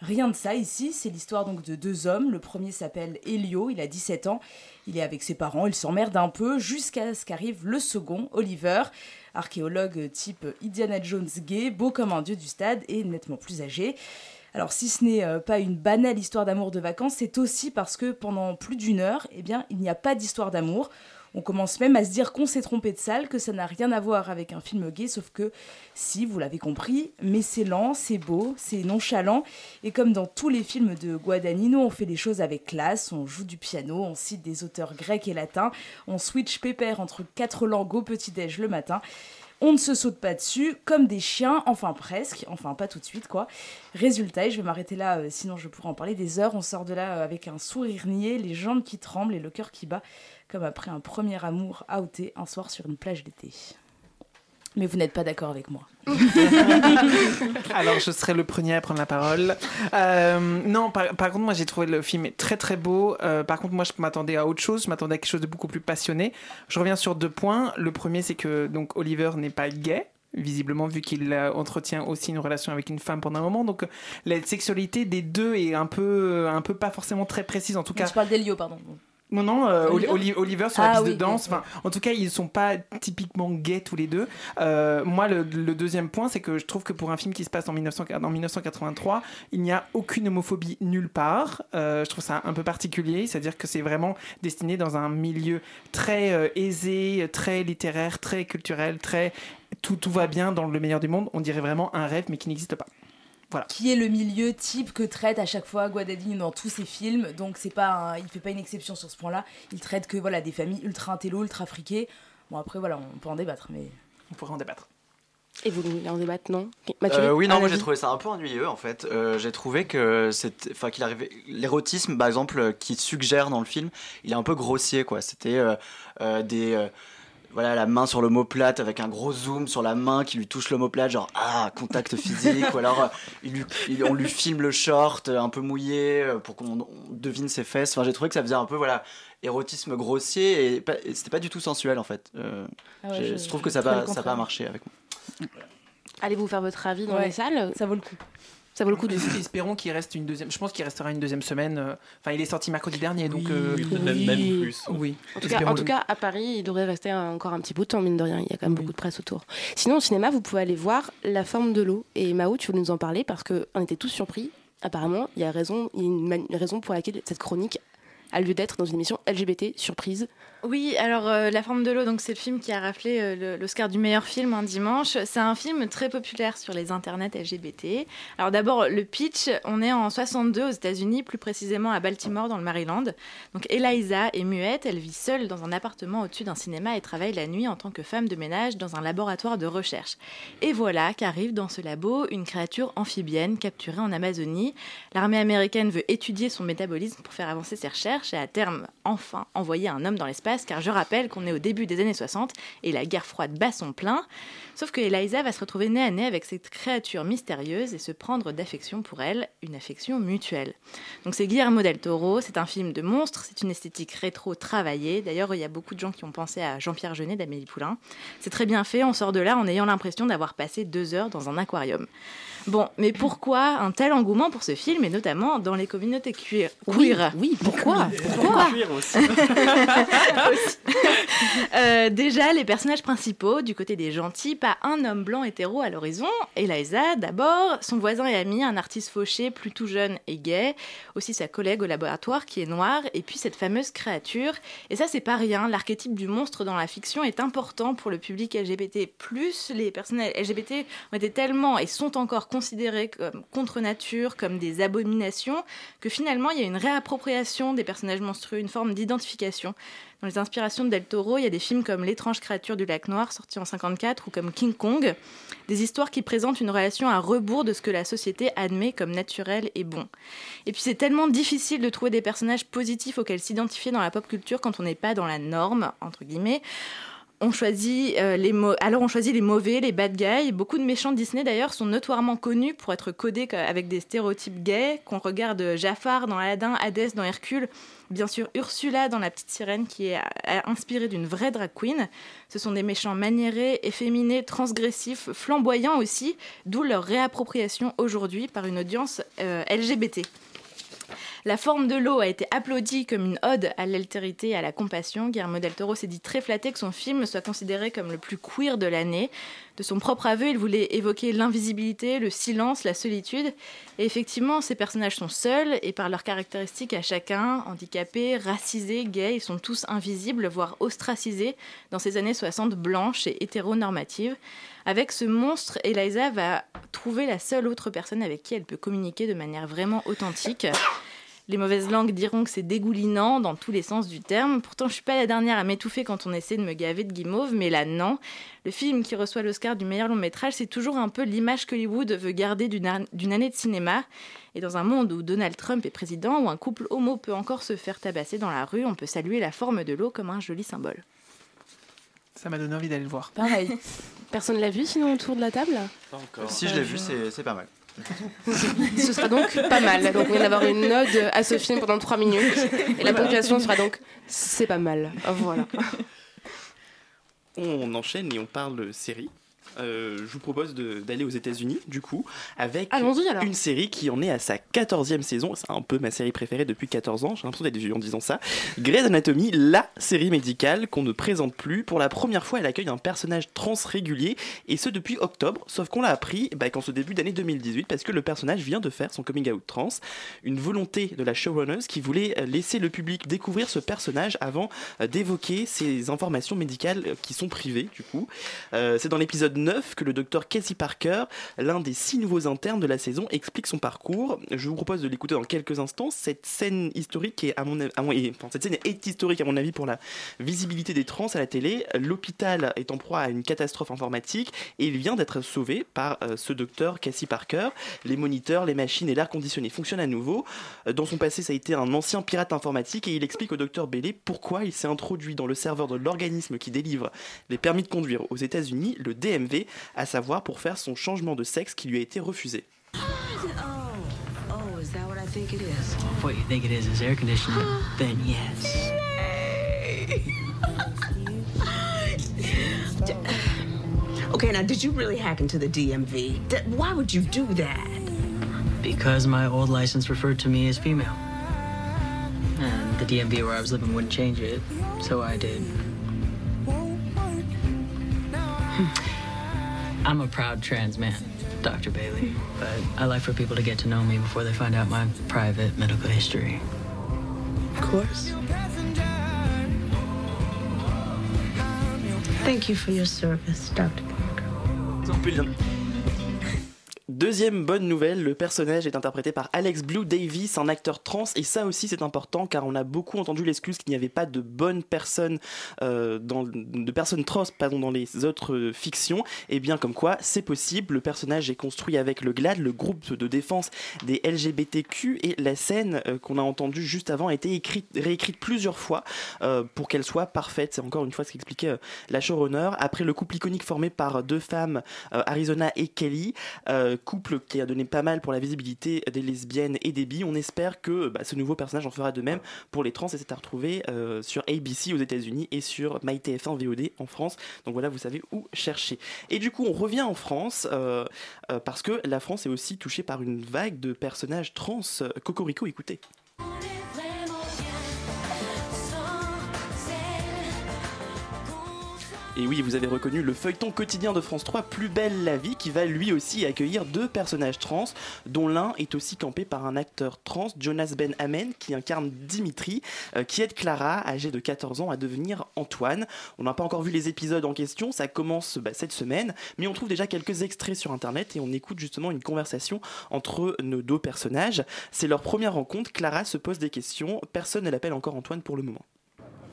Rien de ça ici, c'est l'histoire donc de deux hommes. Le premier s'appelle Elio, il a 17 ans. Il est avec ses parents, il s'emmerde un peu jusqu'à ce qu'arrive le second, Oliver, archéologue type Indiana Jones gay, beau comme un dieu du stade et nettement plus âgé. Alors si ce n'est euh, pas une banale histoire d'amour de vacances, c'est aussi parce que pendant plus d'une heure, eh bien, il n'y a pas d'histoire d'amour. On commence même à se dire qu'on s'est trompé de salle, que ça n'a rien à voir avec un film gay, sauf que si, vous l'avez compris, mais c'est lent, c'est beau, c'est nonchalant, et comme dans tous les films de Guadagnino, on fait les choses avec classe, on joue du piano, on cite des auteurs grecs et latins, on switch pépère entre quatre langues au petit-déj le matin. On ne se saute pas dessus, comme des chiens, enfin presque, enfin pas tout de suite quoi. Résultat, et je vais m'arrêter là, euh, sinon je pourrais en parler des heures, on sort de là euh, avec un sourire niais, les jambes qui tremblent et le cœur qui bat, comme après un premier amour outé un soir sur une plage d'été. Mais vous n'êtes pas d'accord avec moi. Alors, je serai le premier à prendre la parole. Euh, non, par, par contre, moi, j'ai trouvé le film très très beau. Euh, par contre, moi, je m'attendais à autre chose. Je m'attendais à quelque chose de beaucoup plus passionné. Je reviens sur deux points. Le premier, c'est que donc Oliver n'est pas gay visiblement vu qu'il euh, entretient aussi une relation avec une femme pendant un moment donc la sexualité des deux est un peu un peu pas forcément très précise en tout cas Je parle d'Elio, pardon. Non, non, euh, Oli- Oliver Oli- Oliver sur la Ah piste de danse. oui, Enfin, en tout cas, ils sont pas typiquement gays tous les deux. Euh, moi, le, le deuxième point, c'est que je trouve que pour un film qui se passe en, 1900 en 1983, il n'y a aucune homophobie nulle part. Euh, je trouve ça un peu particulier, c'est-à-dire que c'est vraiment destiné dans un milieu très aisé, très littéraire, très culturel, très tout, tout va bien dans le meilleur du monde. On dirait vraiment un rêve, mais qui n'existe pas. Voilà. Qui est le milieu type que traite à chaque fois Guadagnino dans tous ses films. Donc c'est pas, un- il fait pas une exception sur ce point-là. Il traite que voilà des familles ultra intello, ultra friquées. Bon après voilà, on peut en débattre, mais on pourrait en débattre. Et vous voulez en débattre, non? Mathieu Euh, oui, non, moi j'ai trouvé ça un peu ennuyeux en fait. Euh, j'ai trouvé que c'était, enfin qu'il arrivait, l'érotisme par exemple euh, qui suggère dans le film, il est un peu grossier quoi. C'était euh, euh, des, euh, voilà, la main sur l'omoplate avec un gros zoom sur la main qui lui touche l'omoplate, genre ah contact physique, ou alors euh, il lui- il- on lui filme le short euh, un peu mouillé euh, pour qu'on on devine ses fesses. Enfin, j'ai trouvé que ça faisait un peu voilà érotisme grossier et, pas- et c'était pas du tout sensuel en fait. Euh, Ah ouais, je- je, trouve je que ça va contraire. marcher avec moi. Allez vous faire votre avis dans Ouais, les salles? Ça vaut le coup. Ça vaut le coup de. Espérons qu'il reste une deuxième. Je pense qu'il restera une deuxième semaine. euh, Enfin, il est sorti mercredi dernier, donc. euh, oui, même- même plus. Oui. En tout, cas, en espérons-le. tout cas, à Paris, il devrait rester encore un petit bout de temps, mine de rien. Il y a quand même beaucoup de presse autour. Sinon, au cinéma, vous pouvez aller voir La forme de l'eau. Et Mao, tu veux nous en parler parce qu'on était tous surpris. Apparemment, il y a, raison, il y a une, man- une raison pour laquelle cette chronique a lieu d'être dans une émission LGBT, surprise. Oui, alors euh, La forme de l'eau, donc c'est le film qui a raflé euh, l'Oscar du meilleur film un dimanche. C'est un film très populaire sur les internets LGBT. Alors d'abord le pitch, on est en 62 aux États-Unis, plus précisément à Baltimore dans le Maryland. Donc Eliza est muette, elle vit seule dans un appartement au-dessus d'un cinéma et travaille la nuit en tant que femme de ménage dans un laboratoire de recherche. Et voilà qu'arrive dans ce labo une créature amphibienne capturée en Amazonie. L'armée américaine veut étudier son métabolisme pour faire avancer ses recherches et à terme enfin envoyer un homme dans l'espace car je rappelle qu'on est au début des années 60 et la guerre froide bat son plein. Sauf que Eliza va se retrouver nez à nez avec cette créature mystérieuse et se prendre d'affection pour elle, une affection mutuelle. Donc c'est Guillermo del Toro, c'est un film de monstre, c'est une esthétique rétro travaillée. D'ailleurs, il y a beaucoup de gens qui ont pensé à Jean-Pierre Jeunet d'Amélie Poulain. C'est très bien fait, on sort de là en ayant l'impression d'avoir passé deux heures dans un aquarium. Bon, mais pourquoi un tel engouement pour ce film et notamment dans les communautés queer? Queer Oui, pourquoi? Pourquoi? Aussi. Euh, déjà, les personnages principaux, du côté des gentils, pas un homme blanc hétéro à l'horizon. Eliza, d'abord, son voisin et ami, un artiste fauché, plutôt jeune et gay. Aussi sa collègue au laboratoire qui est noire. Et puis cette fameuse créature. Et ça, c'est pas rien. L'archétype du monstre dans la fiction est important pour le public LGBT. Les personnages LGBT ont été tellement et sont encore considérés comme contre nature, comme des abominations, que finalement, il y a une réappropriation des personnages monstrueux, une forme d'identification. Dans les inspirations de Del Toro, il y a des films comme L'étrange créature du lac noir, sorti en 54, ou comme King Kong, des histoires qui présentent une relation à rebours de ce que la société admet comme naturel et bon. Et puis c'est tellement difficile de trouver des personnages positifs auxquels s'identifier dans la pop culture quand on n'est pas dans la norme, entre guillemets. On choisit euh, les alors on choisit les mauvais, les bad guys. Beaucoup de méchants Disney d'ailleurs sont notoirement connus pour être codés co- avec des stéréotypes gays. Qu'on regarde Jafar dans Aladdin, Hadès dans Hercule, bien sûr Ursula dans La Petite Sirène qui est euh, inspirée d'une vraie drag queen. Ce sont des méchants maniérés, efféminés, transgressifs, flamboyants aussi, d'où leur réappropriation aujourd'hui par une audience euh, LGBT. La forme de l'eau a été applaudie comme une ode à l'altérité et à la compassion. Guillermo del Toro s'est dit très flatté que son film soit considéré comme le plus queer de l'année. De son propre aveu, il voulait évoquer l'invisibilité, le silence, la solitude. Et effectivement, ces personnages sont seuls et par leurs caractéristiques à chacun, handicapés, racisés, gays, ils sont tous invisibles, voire ostracisés dans ces années 60 blanches et hétéronormatives. Avec ce monstre, Eliza va trouver la seule autre personne avec qui elle peut communiquer de manière vraiment authentique. Les mauvaises langues diront que c'est dégoulinant dans tous les sens du terme. Pourtant, je suis pas la dernière à m'étouffer quand on essaie de me gaver de guimauve, mais là, non. Le film qui reçoit l'Oscar du meilleur long métrage, c'est toujours un peu l'image qu'Hollywood veut garder d'une an- d'une année de cinéma. Et dans un monde où Donald Trump est président, où un couple homo peut encore se faire tabasser dans la rue, on peut saluer la forme de l'eau comme un joli symbole. Ça m'a donné envie d'aller le voir. Pareil. Personne l'a vu sinon autour de la table? Si je l'ai vu, c'est pas mal. Ce sera donc pas mal. Donc on d'avoir une ode à ce film pendant 3 minutes. Et la ponctuation sera donc c'est pas mal. Voilà. On enchaîne et on parle série. Euh, je vous propose d'aller aux États-Unis, du coup, avec une série qui en est à sa 14e saison. C'est un peu ma série préférée depuis 14 ans. J'ai l'impression d'être vieux en disant ça. Grey's Anatomy, la série médicale qu'on ne présente plus. Pour la première fois, elle accueille un personnage trans régulier, et ce depuis octobre. Sauf qu'on l'a appris bah, qu'en ce début d'année 2018, parce que le personnage vient de faire son coming out trans. Une volonté de la showrunner qui voulait euh, laisser le public découvrir ce personnage avant euh, d'évoquer ces informations médicales qui sont privées, du coup. Euh, c'est dans l'épisode 9 que le docteur Casey Parker, l'un des six nouveaux internes de la saison, explique son parcours. Je vous propose de l'écouter dans quelques instants. Cette scène historique est, à mon, historique à mon avis pour la visibilité des trans à la télé. L'hôpital est en proie à une catastrophe informatique et il vient d'être sauvé par euh, ce docteur Casey Parker. Les moniteurs, les machines et l'air conditionné fonctionnent à nouveau. Euh, Dans son passé, ça a été un ancien pirate informatique et il explique au docteur Bailey pourquoi il s'est introduit dans le serveur de l'organisme qui délivre les permis de conduire aux États-Unis, le DMV, à savoir pour faire son changement de sexe qui lui a été refusé. Oh, is that what I think it is? What you think it is is air conditioning? then yes. Okay, now did you really hack into the DMV? D- why would you do that? Because my old license referred to me as female. And the DMV where I was living wouldn't change it, so I did. I'm a proud trans man, Dr. Bailey, but I like for people to get to know me before they find out my private medical history. Of course. Thank you for your service, Dr. Deuxième bonne nouvelle, le personnage est interprété par Alex Blue Davis, un acteur trans, et ça aussi c'est important car on a beaucoup entendu l'excuse qu'il n'y avait pas de bonnes personnes, euh, de personnes trans pardon, dans les autres euh, fictions. Et bien comme quoi c'est possible, le personnage est construit avec le GLAD, le groupe de défense des LGBTQ, et la scène euh, qu'on a entendue juste avant a été écrite, réécrite plusieurs fois pour qu'elle soit parfaite. C'est encore une fois ce qu'expliquait la showrunner. Après le couple iconique formé par deux femmes, Arizona et Kelly, couple qui a donné pas mal pour la visibilité des lesbiennes et des bi. On espère que bah, ce nouveau personnage en fera de même pour les trans et c'est à retrouver euh, sur ABC aux États-Unis et sur MyTF1 VOD en France. Donc voilà, vous savez où chercher. Et du coup, on revient en France euh, euh, parce que la France est aussi touchée par une vague de personnages trans. Cocorico, écoutez. Et oui, vous avez reconnu le feuilleton quotidien de France 3, Plus belle la vie, qui va lui aussi accueillir deux personnages trans, dont l'un est aussi campé par un acteur trans, Jonas Ben Amen, qui incarne Dimitri, euh, qui aide Clara, âgée de 14 ans, à devenir Antoine. On n'a pas encore vu les épisodes en question, ça commence bah, cette semaine, mais on trouve déjà quelques extraits sur internet et on écoute justement une conversation entre nos deux personnages. C'est leur première rencontre, Clara se pose des questions, personne ne l'appelle encore Antoine pour le moment.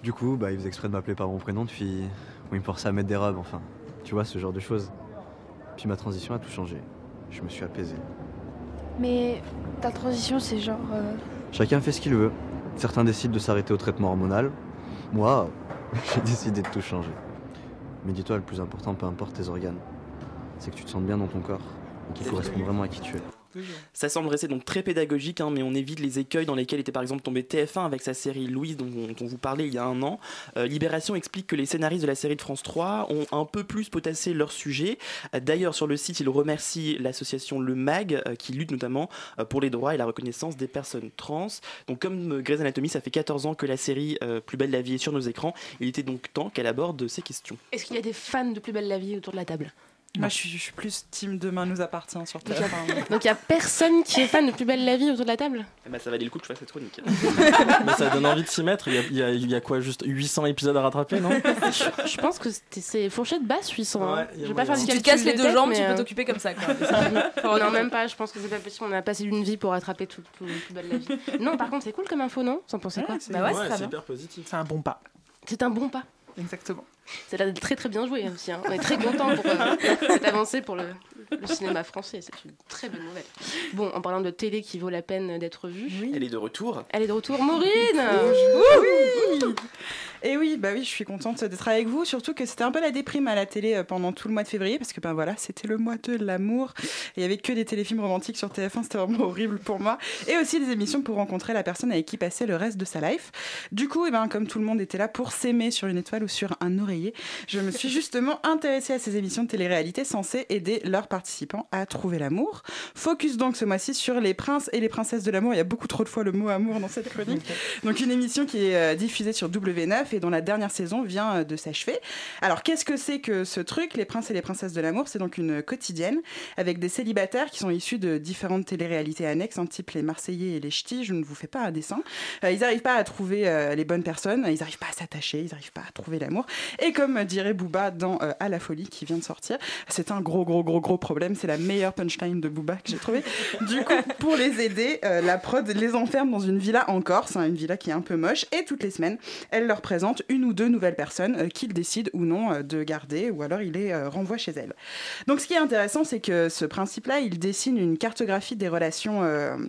Du coup, bah, il faisait exprès de m'appeler par mon prénom depuis où il me forçait à mettre des robes, enfin. Tu vois, ce genre de choses. Puis ma transition a tout changé. Je me suis apaisé. Mais ta transition, c'est genre. euh, Chacun fait ce qu'il veut. Certains décident de s'arrêter au traitement hormonal. Moi, j'ai décidé de tout changer. Mais dis-toi, le plus important, peu importe tes organes, c'est que tu te sentes bien dans ton corps et qu'il correspond vraiment à qui tu es. Ça semble rester donc très pédagogique, hein, mais on évite les écueils dans lesquels était par exemple tombé TF1 avec sa série Louise dont, dont on vous parlait il y a un an. Euh, Libération explique que les scénaristes de la série de France 3 ont un peu plus potassé leur sujet. Euh, D'ailleurs, sur le site, ils remercient l'association Le Mag euh, qui lutte notamment euh, pour les droits et la reconnaissance des personnes trans. Donc, comme Grey's Anatomy, ça fait 14 ans que la série euh, Plus belle la vie est sur nos écrans, il était donc temps qu'elle aborde ces questions. Est-ce qu'il y a des fans de Plus belle la vie autour de la table? Moi, je suis, je suis plus team Demain nous appartient sur Donc il y a- TF1. Donc il y a personne qui est fan de Plus belle la vie autour de la table? Eh ben, ça valait le coup que je fasse cette chronique. Mais ça donne envie de s'y mettre. Il y a, il y a- il y a quoi, juste 800 épisodes à rattraper, non? Je, je pense que c'est fourchette basse 800. hein. Ouais, je vais pas faire Si tu te casses les de deux jambes, tu peux euh, t'occuper comme ça. Quoi. non, même pas. Je pense que c'est pas possible. On a passé une vie pour rattraper tout, tout Plus belle la vie. Non, par contre, c'est cool comme info, non? Vous en pensez quoi? Bah ouais, très c'est bien. hyper positif. C'est un bon pas. C'est un bon pas. Exactement. C'est là très très bien joué aussi. hein. On est très content pour euh, cette avancée pour le, le cinéma français. C'est une très bonne nouvelle. Bon, en parlant de télé qui vaut la peine d'être vue, Elle est de retour. elle est de retour. Maureen Oui Et oui, bah oui, je suis contente d'être avec vous, surtout que c'était un peu la déprime à la télé euh, pendant tout le mois de février, parce que ben voilà, c'était le mois de l'amour, il y avait que des téléfilms romantiques sur TF1, c'était vraiment horrible pour moi, et aussi des émissions pour rencontrer la personne avec qui passer le reste de sa life. Du coup, et ben, comme tout le monde était là pour s'aimer sur une étoile ou sur un oreiller, je me suis justement intéressée à ces émissions de télé-réalité censées aider leurs participants à trouver l'amour. Focus donc ce mois-ci sur les princes et les princesses de l'amour, il y a beaucoup trop de fois le mot amour dans cette chronique. Donc une émission qui est euh, diffusée sur W9 et dont la dernière saison vient euh, de s'achever. Alors qu'est-ce que c'est que ce truc Les princes et les princesses de l'amour, c'est donc une quotidienne avec des célibataires qui sont issus de différentes téléréalités annexes, un type les Marseillais et les Ch'tis, je ne vous fais pas un dessin. Euh, ils n'arrivent pas à trouver les bonnes personnes, ils n'arrivent pas à s'attacher, ils n'arrivent pas à trouver l'amour. Et comme dirait Booba dans euh, À la folie qui vient de sortir, c'est un gros gros gros gros problème, c'est la meilleure punchline de Booba que j'ai trouvé. Du coup, pour les aider, euh, la prod les enferme dans une villa en Corse, hein, une villa qui est un peu moche, et toutes les semaines, elle leur présente une ou deux nouvelles personnes euh, qu'ils décident ou non euh, de garder, ou alors il les euh, renvoie chez elles. Donc ce qui est intéressant, c'est que ce principe-là, il dessine une cartographie des relations,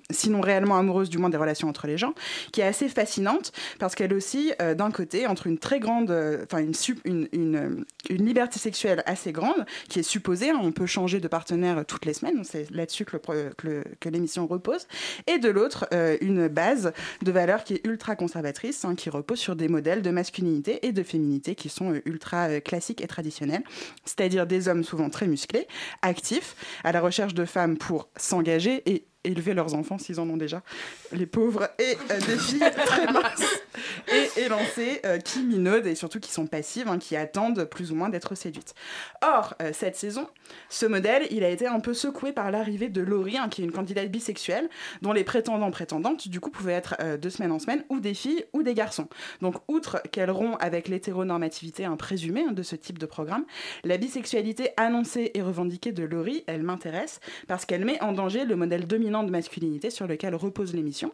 sinon réellement amoureuses, du moins des relations entre les gens, qui est assez fascinante, parce qu'elle aussi, d'un côté, entre une très grande, enfin une, sup- euh, une liberté sexuelle assez grande, qui est supposée, hein, on peut changer de partenaire toutes les semaines, c'est là-dessus que l'émission repose, et de l'autre, euh, une base de valeurs qui est ultra conservatrice, hein, qui repose sur des modèles de masculinité et de féminité qui sont euh, ultra classiques et traditionnels, c'est-à-dire des hommes souvent très musclés, actifs, à la recherche de femmes pour s'engager et élever leurs enfants s'ils en ont déjà, les pauvres, et des filles très minces et élancées euh, qui minaudent et surtout qui sont passives, hein, qui attendent plus ou moins d'être séduites. Or, euh, cette saison, ce modèle, il a été un peu secoué par l'arrivée de Laurie, hein, qui est une candidate bisexuelle, dont les prétendants prétendantes, du coup, pouvaient être euh, de semaine en semaine ou des filles ou des garçons. Donc, outre qu'elle rompt avec l'hétéronormativité hein, présumée hein, de ce type de programme, la bisexualité annoncée et revendiquée de Laurie, elle m'intéresse parce qu'elle met en danger le modèle dominant de masculinité sur lequel repose l'émission,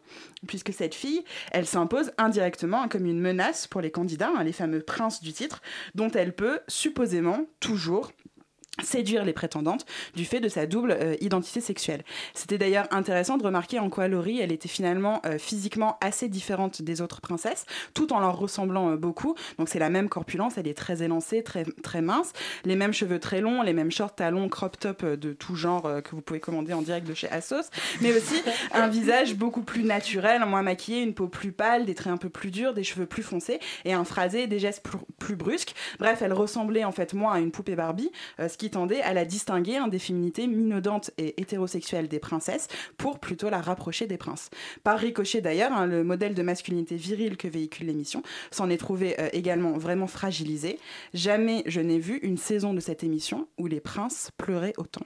puisque cette fille, elle s'impose indirectement comme une menace pour les candidats, hein, les fameux princes du titre, dont elle peut supposément toujours séduire les prétendantes du fait de sa double euh, identité sexuelle. C'était d'ailleurs intéressant de remarquer en quoi Laurie, elle était finalement euh, physiquement assez différente des autres princesses, tout en leur ressemblant euh, beaucoup. Donc c'est la même corpulence, elle est très élancée, très, très mince, les mêmes cheveux très longs, les mêmes shorts talons, crop top de tout genre que vous pouvez commander en direct de chez Asos, mais aussi un visage beaucoup plus naturel, moins maquillé, une peau plus pâle, des traits un peu plus durs, des cheveux plus foncés et un phrasé, des gestes plus, plus brusques. Bref, elle ressemblait en fait moins à une poupée Barbie, ce qui tendait à la distinguer des féminités minaudantes et hétérosexuelles des princesses pour plutôt la rapprocher des princes. Par ricochet d'ailleurs, hein, le modèle de masculinité virile que véhicule l'émission s'en est trouvé euh, également vraiment fragilisé. Jamais je n'ai vu une saison de cette émission où les princes pleuraient autant.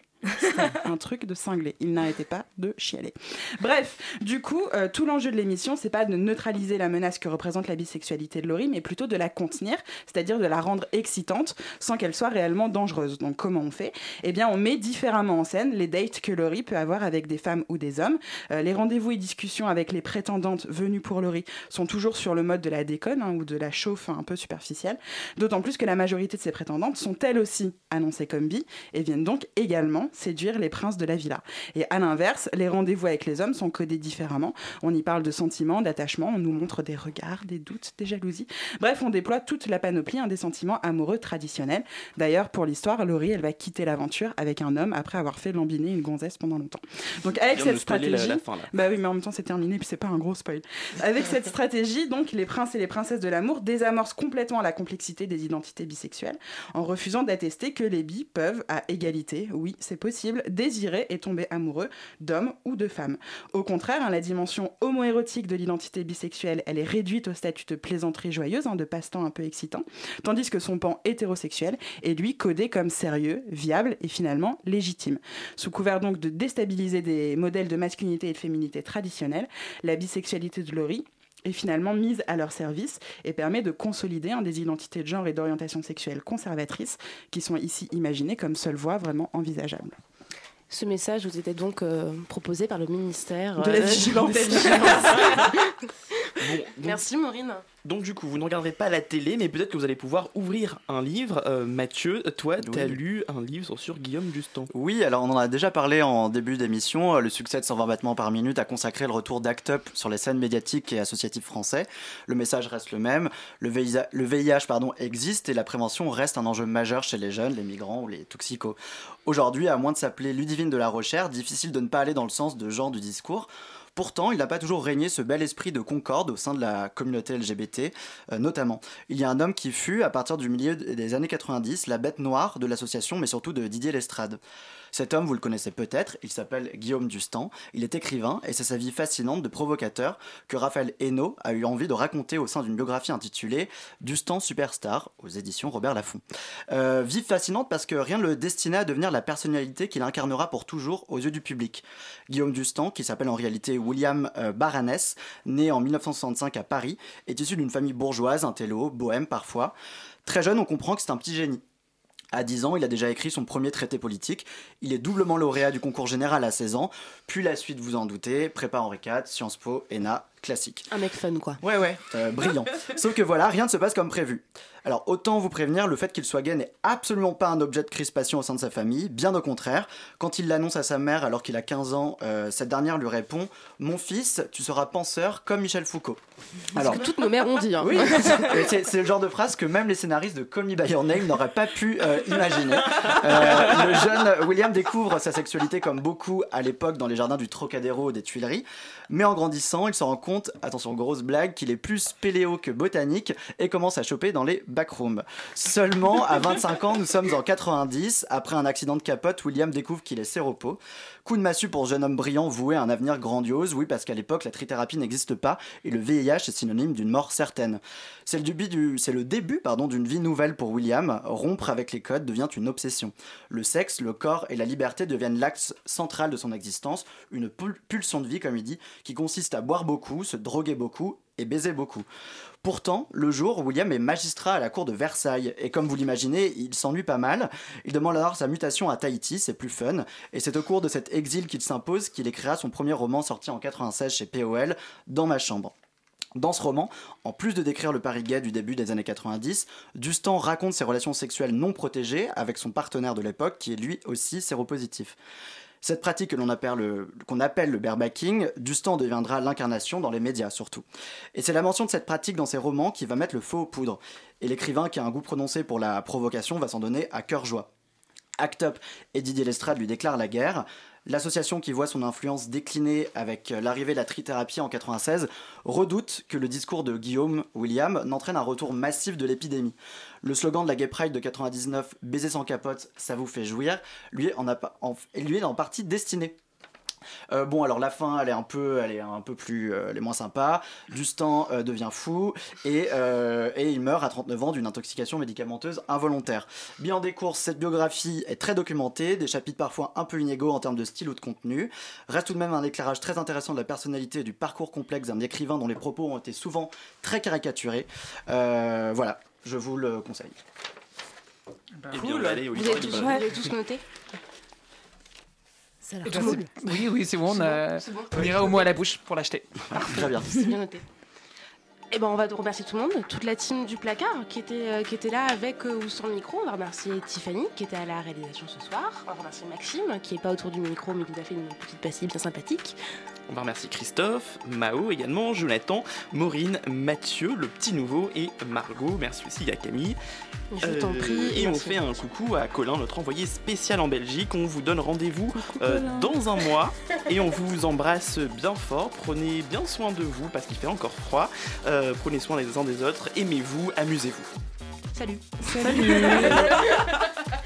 Un truc de cinglé. Il n'arrêtait pas de chialer. Bref, du coup, euh, tout l'enjeu de l'émission, c'est pas de neutraliser la menace que représente la bisexualité de Laurie, mais plutôt de la contenir, c'est-à-dire de la rendre excitante sans qu'elle soit réellement dangereuse. Donc, comment on fait? Eh bien, on met différemment en scène les dates que Laurie peut avoir avec des femmes ou des hommes. Euh, les rendez-vous et discussions avec les prétendantes venues pour Laurie sont toujours sur le mode de la déconne hein, ou de la chauffe un peu superficielle. D'autant plus que la majorité de ces prétendantes sont elles aussi annoncées comme bi et viennent donc également séduire les princes de la villa. Et à l'inverse, les rendez-vous avec les hommes sont codés différemment. On y parle de sentiments, d'attachement, on nous montre des regards, des doutes, des jalousies. Bref, on déploie toute la panoplie hein, des sentiments amoureux traditionnels. D'ailleurs, pour l'histoire, Laurie, elle va quitter l'aventure avec un homme après avoir fait lambiner une gonzesse pendant longtemps. Donc avec cette la- stratégie, la fin, là. bah oui, mais en même temps c'est terminé puis c'est pas un gros spoil. Avec cette stratégie, donc les princes et les princesses de l'amour désamorcent complètement la complexité des identités bisexuelles en refusant d'attester que les bi peuvent à égalité, oui c'est possible, désirer et tomber amoureux d'hommes ou de femmes. Au contraire, hein, la dimension homoérotique de l'identité bisexuelle, elle est réduite au statut de plaisanterie joyeuse, hein, de passe-temps un peu excitant, tandis que son pan hétérosexuel est lui codé comme sérieux, viable et finalement légitime. Sous couvert donc de déstabiliser des modèles de masculinité et de féminité traditionnels, la bisexualité de Laurie est finalement mise à leur service et permet de consolider hein, des identités de genre et d'orientation sexuelle conservatrices qui sont ici imaginées comme seule voie vraiment envisageable. Ce message vous était donc euh, proposé par le ministère De la euh, vigilance. de la vigilance. Bon, donc- Merci Maureen. Donc du coup, vous ne regarderez pas la télé, mais peut-être que vous allez pouvoir ouvrir un livre. Euh, Mathieu, toi, t'as lu un livre sur Guillaume Dustan. Oui, alors on en a déjà parlé en début d'émission. Euh, Le succès de 120 battements par minute a consacré le retour d'Act Up sur les scènes médiatiques et associatives français. Le message reste le même. Le VIH, le VIH pardon, existe et la prévention reste un enjeu majeur chez les jeunes, les migrants ou les toxicos. Aujourd'hui, à moins de s'appeler Ludivine de la Rochère, difficile de ne pas aller dans le sens de genre du discours. Pourtant, il n'a pas toujours régné ce bel esprit de concorde au sein de la communauté LGBT, euh, notamment. Il y a un homme qui fut, à partir du milieu des années 90, la bête noire de l'association, mais surtout de Didier Lestrade. Cet homme, vous le connaissez peut-être, il s'appelle Guillaume Dustan, il est écrivain et c'est sa vie fascinante de provocateur que Raphaël Hainaut a eu envie de raconter au sein d'une biographie intitulée Dustan Superstar aux éditions Robert Laffont. Euh, vie fascinante parce que rien ne le destinait à devenir la personnalité qu'il incarnera pour toujours aux yeux du public. Guillaume Dustan, qui s'appelle en réalité William euh, Baranès, né en 1965 à Paris, est issu d'une famille bourgeoise, un télo, bohème parfois. Très jeune, on comprend que c'est un petit génie. À 10 ans, il a déjà écrit son premier traité politique. Il est doublement lauréat du concours général à 16 ans. Puis la suite, vous en doutez, prépa Henri IV, Sciences Po, ENA, classique. Un mec fun quoi. Ouais, ouais, euh, brillant. Sauf que voilà, rien ne se passe comme prévu. Alors autant vous prévenir, le fait qu'il soit gay n'est absolument pas un objet de crispation au sein de sa famille, bien au contraire. Quand il l'annonce à sa mère alors qu'il a 15 ans, euh, cette dernière lui répond Mon fils, tu seras penseur comme Michel Foucault. Alors, toutes nos mères ont dit. hein. Oui, Et c'est c'est le genre de phrase que même les scénaristes de Call Me By Your Name n'auraient pas pu euh, imaginer. Euh, le jeune William découvre sa sexualité comme beaucoup à l'époque dans les jardins du Trocadéro ou des Tuileries, mais en grandissant, il se rend compte, attention grosse blague, qu'il est plus péléo que botanique et commence à choper dans les backrooms. Seulement à 25 ans, nous sommes en 90, après un accident de capote, William découvre qu'il est séropo. Coup de massue pour jeune homme brillant voué à un avenir grandiose, oui parce qu'à l'époque la trithérapie n'existe pas et le VIH est synonyme d'une mort certaine. C'est le, début d'une vie nouvelle pour William, rompre avec les codes devient une obsession. Le sexe, le corps et la liberté deviennent l'axe central de son existence, une pul- pulsion de vie comme il dit, qui consiste à boire beaucoup, se droguer beaucoup et baiser beaucoup. Pourtant, le jour, William est magistrat à la cour de Versailles, et comme vous l'imaginez, il s'ennuie pas mal. Il demande alors sa mutation à Tahiti, c'est plus fun, et c'est au cours de cet exil qu'il s'impose qu'il écrira son premier roman sorti en 96 chez POL, Dans ma chambre. Dans ce roman, en plus de décrire le Paris gay du début des années 90, Dustan raconte ses relations sexuelles non protégées avec son partenaire de l'époque qui est lui aussi séropositif. Cette pratique que l'on appelle le, qu'on appelle le barebacking, Dustan deviendra l'incarnation dans les médias surtout. Et c'est la mention de cette pratique dans ses romans qui va mettre le feu aux poudres. Et l'écrivain qui a un goût prononcé pour la provocation va s'en donner à cœur joie. Act Up et Didier Lestrade lui déclarent la guerre. L'association qui voit son influence décliner avec l'arrivée de la trithérapie en 96 redoute que le discours de Guillaume William n'entraîne un retour massif de l'épidémie. Le slogan de la Gay Pride de 99, baiser sans capote, ça vous fait jouir, lui, est en partie destiné. Euh, bon, alors la fin, elle est un peu, elle est un peu plus, euh, elle est moins sympa. Dustan euh, devient fou et, euh, et il meurt à 39 ans d'une intoxication médicamenteuse involontaire. Bien des courses, cette biographie est très documentée, des chapitres parfois un peu inégaux en termes de style ou de contenu. Reste tout de même un éclairage très intéressant de la personnalité et du parcours complexe d'un écrivain dont les propos ont été souvent très caricaturés. Euh, voilà, je vous le conseille. Eh bien, allez, Vous Olivier, avez tous, vous avez tous noté? Ça a l'air cool. Oui, oui, c'est bon, on, a- bon. on ira au mot à la bouche pour l'acheter. Très bien. C'est bien noté. Et ben on va remercier tout le monde, toute la team du placard qui était, euh, qui était là avec euh, ou sans le micro. On va remercier Tiffany qui était à la réalisation ce soir. On va remercier Maxime qui est pas autour du micro mais qui nous a fait une petite passive bien sympathique. On va remercier Christophe, Mao également, Jonathan, Maureen, Mathieu, le petit nouveau et Margot. Merci aussi à Camille. Euh, Je t'en prie, Et on fait un coucou à Colin, notre envoyé spécial en Belgique. On vous donne rendez-vous euh, dans un mois et on vous embrasse bien fort. Prenez bien soin de vous parce qu'il fait encore froid. Euh, prenez soin les uns des autres. Aimez-vous, amusez-vous. Salut. Salut.